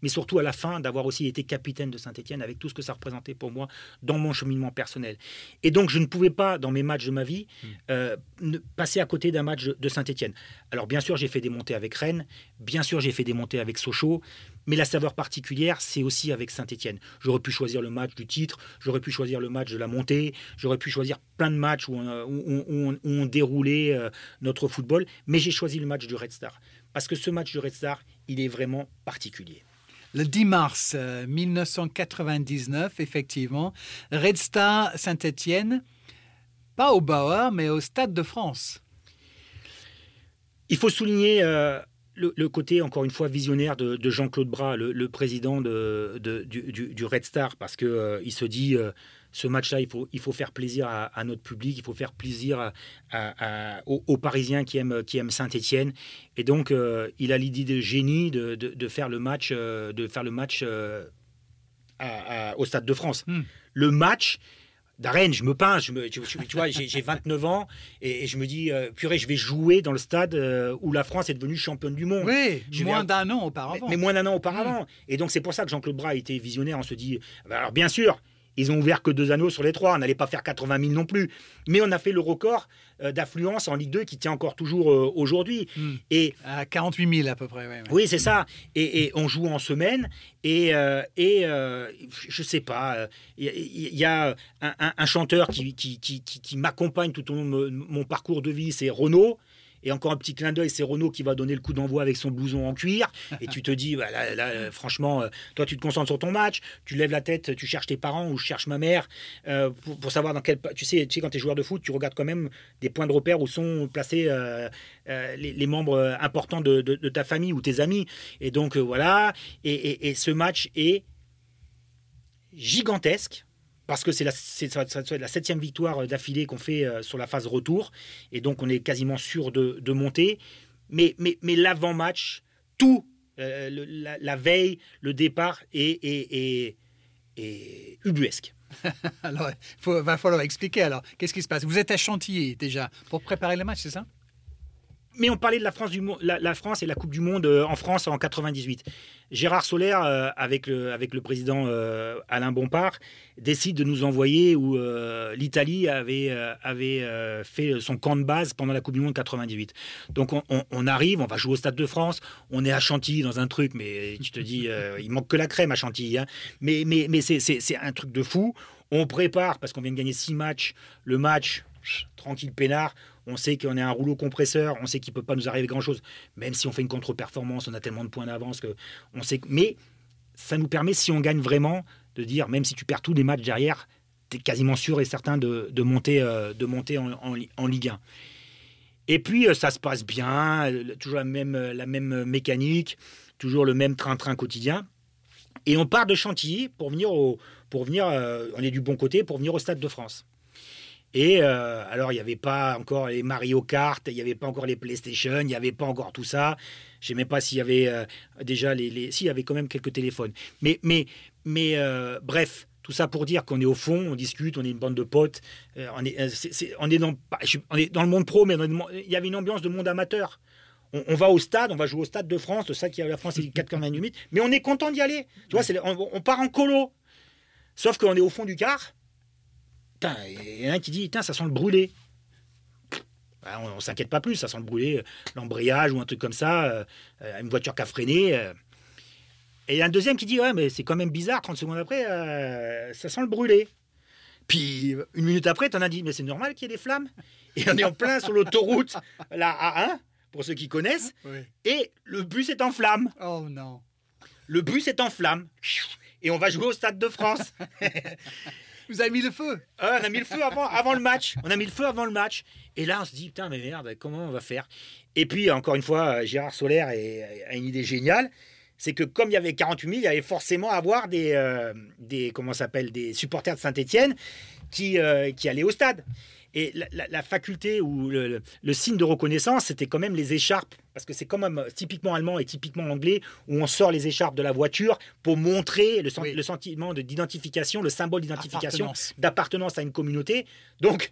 mais surtout à la fin d'avoir aussi été capitaine de Saint-Etienne avec tout ce que ça représentait pour moi dans mon cheminement personnel. Et donc je ne pouvais pas, dans mes matchs de ma vie, hmm. euh, passer à côté d'un match de Saint-Etienne. Alors bien sûr, j'ai fait des montées avec Rennes, bien sûr, j'ai fait des montées avec Sochaux, mais la saveur particulière, c'est aussi avec Saint-Etienne. J'aurais pu choisir le match du titre, j'aurais pu choisir le match de la montée, j'aurais pu choisir plein de matchs où on, déroulait euh, notre football, mais j'ai choisi le match du Red Star. Parce que ce match du Red Star, il est vraiment particulier. Le 10 mars 1999, euh, effectivement, Red Star Saint-Etienne, pas au Bauer, mais au Stade de France. Il faut souligner euh, le, côté, encore une fois, visionnaire de, Jean-Claude Bras, le, président de, du, Red Star, parce qu'il euh, il se dit, euh, ce match-là, il faut, il faut faire plaisir à, notre public, il faut faire plaisir aux, Parisiens qui aiment, qui aiment Saint-Etienne. Et donc, euh, il a l'idée de génie de, faire le match, de faire le match au Stade de France. Hmm. Le match d'arène, je me peins, je me, tu, vois, j'ai 29 ans et, je me dis, euh, purée, je vais jouer dans le stade euh, où la France est devenue championne du monde. Oui, moins d'un an auparavant. Mais, moins d'un an auparavant. Et donc c'est pour ça que Jean-Claude Bras a été visionnaire. On se dit, bah, alors bien sûr, ils ont ouvert que deux anneaux sur les trois. On n'allait pas faire 80 000 non plus. Mais on a fait le record euh, d'affluence en Ligue 2 qui tient encore toujours euh, aujourd'hui. Hmm. Et à 48 000 à peu près. Oui, c'est ça. Et, on joue en semaine. Et, euh, et je sais pas, il y, a un, chanteur qui, qui, qui m'accompagne tout au long de mon parcours de vie, c'est Renaud. Et encore un petit clin d'œil, c'est Renault qui va donner le coup d'envoi avec son blouson en cuir. Et tu te dis, bah, euh, franchement, euh, toi, tu te concentres sur ton match, tu lèves la tête, tu cherches tes parents ou je cherche ma mère euh, pour, savoir dans quel. Tu sais, tu sais, quand tu es joueur de foot, tu regardes quand même des points de repère où sont placés les, membres importants de, ta famille ou tes amis. Et donc, voilà. et ce match est gigantesque parce que c'est la, la, septième victoire euh, d'affilée qu'on fait euh, sur la phase retour, et donc on est quasiment sûr de, monter. Mais, mais, mais l'avant-match, tout, euh, la, veille, le départ est, est, est, ubuesque. alors, il va falloir expliquer alors. Qu'est-ce qui se passe? Vous êtes à Chantilly déjà pour préparer le match, c'est ça? Mais on parlait de la France, du, la, et la Coupe du Monde euh, en France en 98. Gérard Soler, euh, avec, le, président euh, Alain Bompard, décide de nous envoyer où l'Italie avait, avait fait son camp de base pendant la Coupe du Monde 98. Donc on, arrive, on va jouer au Stade de France, on est à Chantilly dans un truc, mais tu te dis, il manque que la crème à Chantilly. Hein. Mais, mais, mais c'est un truc de fou. On prépare, parce qu'on vient de gagner six matchs, le match, tranquille peinard on sait qu'on est un rouleau compresseur, on sait qu'il ne peut pas nous arriver grand-chose. Même si on fait une contre-performance, on a tellement de points d'avance que on sait. Mais ça nous permet, si on gagne vraiment, de dire, même si tu perds tous les matchs derrière, tu es quasiment sûr et certain de, monter, de monter euh, en, Ligue 1. Et puis, euh, ça se passe bien, toujours la même, mécanique, toujours le même train-train quotidien. Et on part de Chantilly pour venir, au, pour venir euh, on est du bon côté, pour venir au Stade de France. Et euh, alors, il n'y avait pas encore les Mario Kart, il n'y avait pas encore les PlayStation, il n'y avait pas encore tout ça. Je ne sais même pas s'il y avait euh, déjà les, les... Si, il y avait quand même quelques téléphones. Mais, mais, mais euh, bref, tout ça pour dire qu'on est au fond, on discute, on est une bande de potes. on, est, dans, le monde pro, mais il y avait une ambiance de monde amateur. On, va au stade, on va jouer au stade de France, ça qui a la France, c'est 4,98, mais on est content d'y aller. Tu vois, on, on part en colo. Sauf qu'on est au fond du car il y en a un qui dit, ça sent le brûlé. Ben, on, ne s'inquiète pas plus, ça sent le brûlé, euh, l'embrayage ou un truc comme ça, euh, euh, une voiture qui a freiné. Et il y a un deuxième qui dit, ouais, mais c'est quand même bizarre, 30 secondes après, ça sent le brûlé. Puis une minute après, tu en as dit, mais c'est normal qu'il y ait des flammes. Et on est en plein sur l'autoroute, la A1, pour ceux qui connaissent, et le bus est en flamme. Oh non. Le bus est en flamme. Et on va jouer au Stade de France. Vous avez mis le feu On a mis le feu avant, le match. On a mis le feu avant le match. Et là, on se dit, putain, mais merde, comment on va faire? Et puis, encore une fois, Gérard Solaire a une idée géniale. C'est que comme il y avait 48 000, il y avait forcément à avoir des, euh, des comment s'appelle, des supporters de Saint-Etienne qui, euh, qui allaient au stade. Et la, faculté ou le, signe de reconnaissance, c'était quand même les écharpes, parce que c'est quand même typiquement allemand et typiquement anglais, où on sort les écharpes de la voiture pour montrer le, le sentiment d'identification, le symbole d'identification, d'appartenance à une communauté. Donc,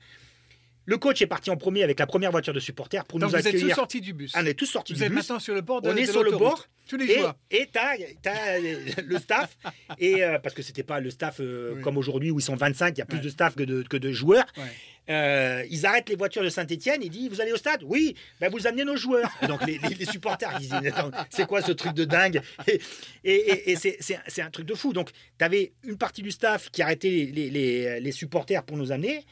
Le coach est parti en premier avec la première voiture de supporters pour Donc nous vous êtes tous accueillir. sortis du bus. On est tous sortis Vous du êtes bus. maintenant sur le bord de On est de sur le bord. Tous les Et joueurs. et t'as le staff et euh, parce que c'était pas le staff euh, Oui. comme aujourd'hui où ils sont 25, il y a plus Ouais. de staff que de, que de joueurs. Ouais. Euh, ils arrêtent les voitures de Saint-Etienne, ils disent Vous allez au stade? Oui, ben vous amenez nos joueurs. Et donc les, les- les supporters ils disent C'est quoi ce truc de dingue? Et, et- et- et c'est- un- truc de fou. Donc tu avais une partie du staff qui arrêtait les, les- les supporters pour nous amener.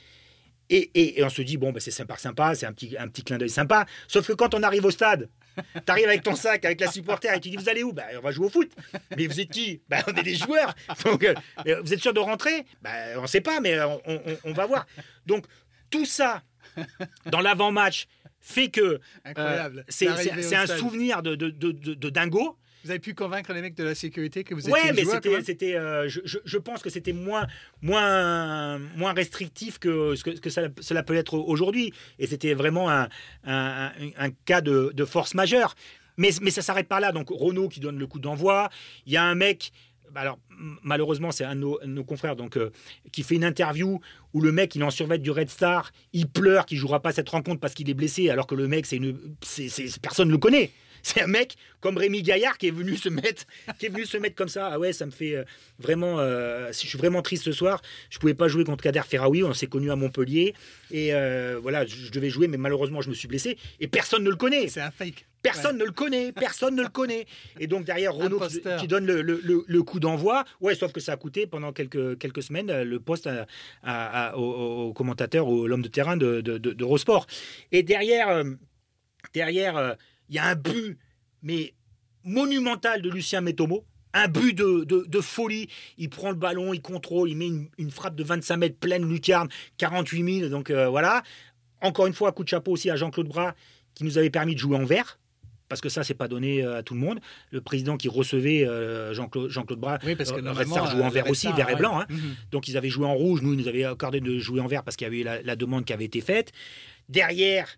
Et, et- et on se dit, bon, ben, c'est sympa, sympa, c'est un petit, un petit clin d'œil sympa. Sauf que quand on arrive au stade, tu arrives avec ton sac, avec la supporter, et tu dis, vous allez où? Ben, On va jouer au foot. Mais vous êtes qui? Ben, On est des joueurs. Donc, euh, euh, vous êtes sûr de rentrer? Ben, On ne sait pas, mais on, on- on va voir. Donc, tout ça, dans l'avant-match, fait que euh, c'est un stade. souvenir de, de, de, de- de dingo. Vous avez pu convaincre les mecs de la sécurité que vous étiez Ouais, mais c'était, euh, je, je- je pense que c'était moins, moins, moins restrictif que ce que, que ça- cela peut être aujourd'hui. Et c'était vraiment un, un- un- un cas de, de force majeure. Mais, mais ça s'arrête pas là. Donc Renault qui donne le coup d'envoi. Il y a un mec. bah Alors malheureusement c'est un de nos, confrères donc euh, qui fait une interview où le mec il en survêt du Red Star, il pleure qu'il jouera pas cette rencontre parce qu'il est blessé alors que le mec c'est une c'est, c'est- personne le connaît. C'est un mec comme Rémi Gaillard qui est venu se mettre, qui est venu se mettre comme ça. Ah ouais, ça me fait euh, vraiment. euh, je suis vraiment triste ce soir. Je pouvais pas jouer contre Kader Ferraoui. On s'est connu à Montpellier et euh, voilà, je, devais jouer, mais malheureusement je me suis blessé et personne ne le connaît. C'est un fake. Personne ne le connaît, personne ne le connaît. Et donc derrière Renault qui, donne le, le- le- le coup d'envoi. Ouais, sauf que ça a coûté pendant quelques, quelques semaines euh, le poste à- à- à- au, au commentateur, au l'homme de terrain de, de. Et derrière, derrière, il y a un but, mais monumental de Lucien Métomo. Un but de, de- de folie. Il prend le ballon, il contrôle, il met une, une frappe de 25 mètres pleine lucarne, 48 000. Donc euh, voilà. Encore une fois, coup de chapeau aussi à Jean-Claude Bras qui nous avait permis de jouer en vert. Parce que ça, c'est pas donné euh, à tout le monde. Le président qui recevait euh, Jean-Claude Jean-Claude Bras, Oui, parce que Red Star joue en vert aussi, vert et blanc. ouais. hein. Mhm. Donc ils avaient joué en rouge, nous, ils nous avaient accordé de jouer en vert parce qu'il y avait eu la, la demande qui avait été faite. Derrière,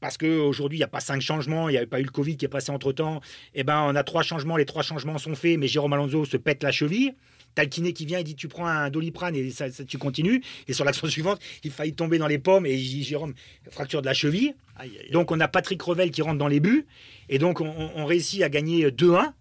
parce qu'aujourd'hui, il n'y a pas cinq changements, il n'y avait pas eu le Covid qui est passé entre-temps, eh ben, on a trois changements, les trois changements sont faits, mais Jérôme Alonso se pète la cheville. T'as le kiné qui vient, il dit tu prends un doliprane et ça, ça- tu continues. Et sur l'action suivante, il faillit tomber dans les pommes et il dit Jérôme, fracture de la cheville. Aïe, aïe, aïe. Donc on a Patrick Revel qui rentre dans les buts. Et donc on, réussit à gagner 2-1.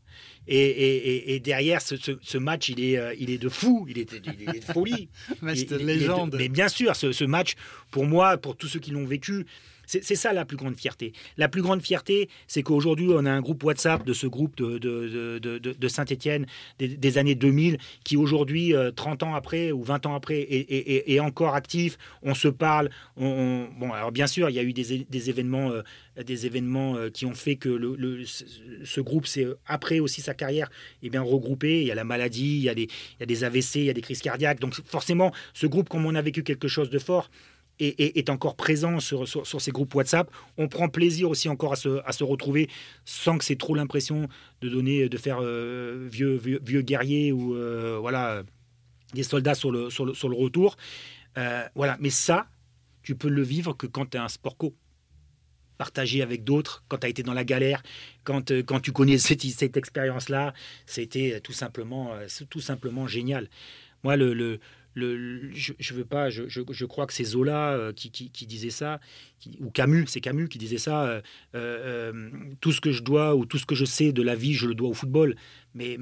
Et, et- et- et derrière, ce, ce- ce match, il est, euh, il est de fou, il est, il est de folie. Match de légende. mais bien sûr, ce, ce match, pour moi, pour tous ceux qui l'ont vécu, c'est ça la plus grande fierté. La plus grande fierté, c'est qu'aujourd'hui, on a un groupe WhatsApp de ce groupe de, de, de- de- Saint-Etienne des, années 2000 qui aujourd'hui, euh, 30 ans après ou 20 ans après, est, encore actif. On se parle. On, on- bon, alors bien sûr, il y a eu des, des événements, euh, des événements euh, qui ont fait que le, le- ce, groupe s'est, euh, après aussi sa carrière, est bien regroupé. Il y a la maladie, il y a des, il y a des AVC, il y a des crises cardiaques. Donc forcément, ce groupe, comme on a vécu quelque chose de fort, est, encore présent sur, sur, ces groupes WhatsApp. On prend plaisir aussi encore à se, à se retrouver sans que c'est trop l'impression de donner, de faire euh, vieux, vieux, vieux guerrier ou euh, voilà, des soldats sur le, sur le, sur le retour. Euh, voilà. Mais ça, tu peux le vivre que quand tu es un sport co. Partager avec d'autres, quand tu as été dans la galère, quand, quand tu connais cette, cette expérience-là, c'était tout simplement, tout simplement génial. Moi, le, je, je veux pas, je, crois que c'est Zola euh, qui, disait ça, ou Camus, c'est Camus qui disait ça. euh, euh, tout ce que je dois ou tout ce que je sais de la vie, je le dois au football. Mais,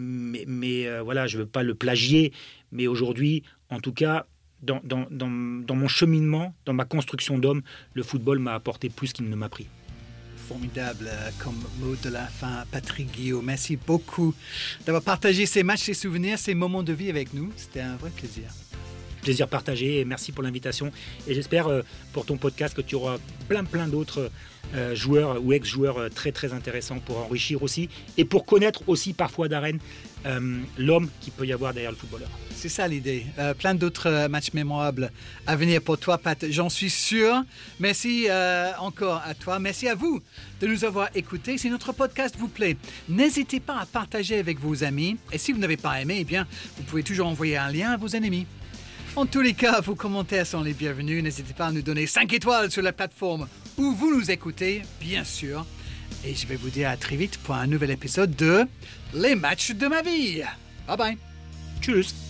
voilà, je veux pas le plagier. Mais aujourd'hui, en tout cas, dans, dans, mon cheminement, dans ma construction d'homme, le football m'a apporté plus qu'il ne m'a pris. Formidable comme mot de la fin, Patrick Guillaume. Merci beaucoup d'avoir partagé ces matchs, ces souvenirs, ces moments de vie avec nous. C'était un vrai plaisir. Plaisir partagé et merci pour l'invitation. Et j'espère euh, pour ton podcast que tu auras plein plein d'autres euh, joueurs ou ex-joueurs euh, très très intéressants pour enrichir aussi et pour connaître aussi parfois d'arène l'homme qui peut y avoir derrière le footballeur. C'est ça l'idée. Plein d'autres matchs mémorables à venir pour toi, Pat. J'en suis sûr. Merci encore à toi. Merci à vous de nous avoir écoutés. Si notre podcast vous plaît, n'hésitez pas à partager avec vos amis. Et si vous n'avez pas aimé, eh bien, vous pouvez toujours envoyer un lien à vos ennemis. En tous les cas, vos commentaires sont les bienvenus. N'hésitez pas à nous donner 5 étoiles sur la plateforme où vous nous écoutez, bien sûr. Et je vais vous dire à très vite pour un nouvel épisode de Les matchs de ma vie. Bye bye. Tchuss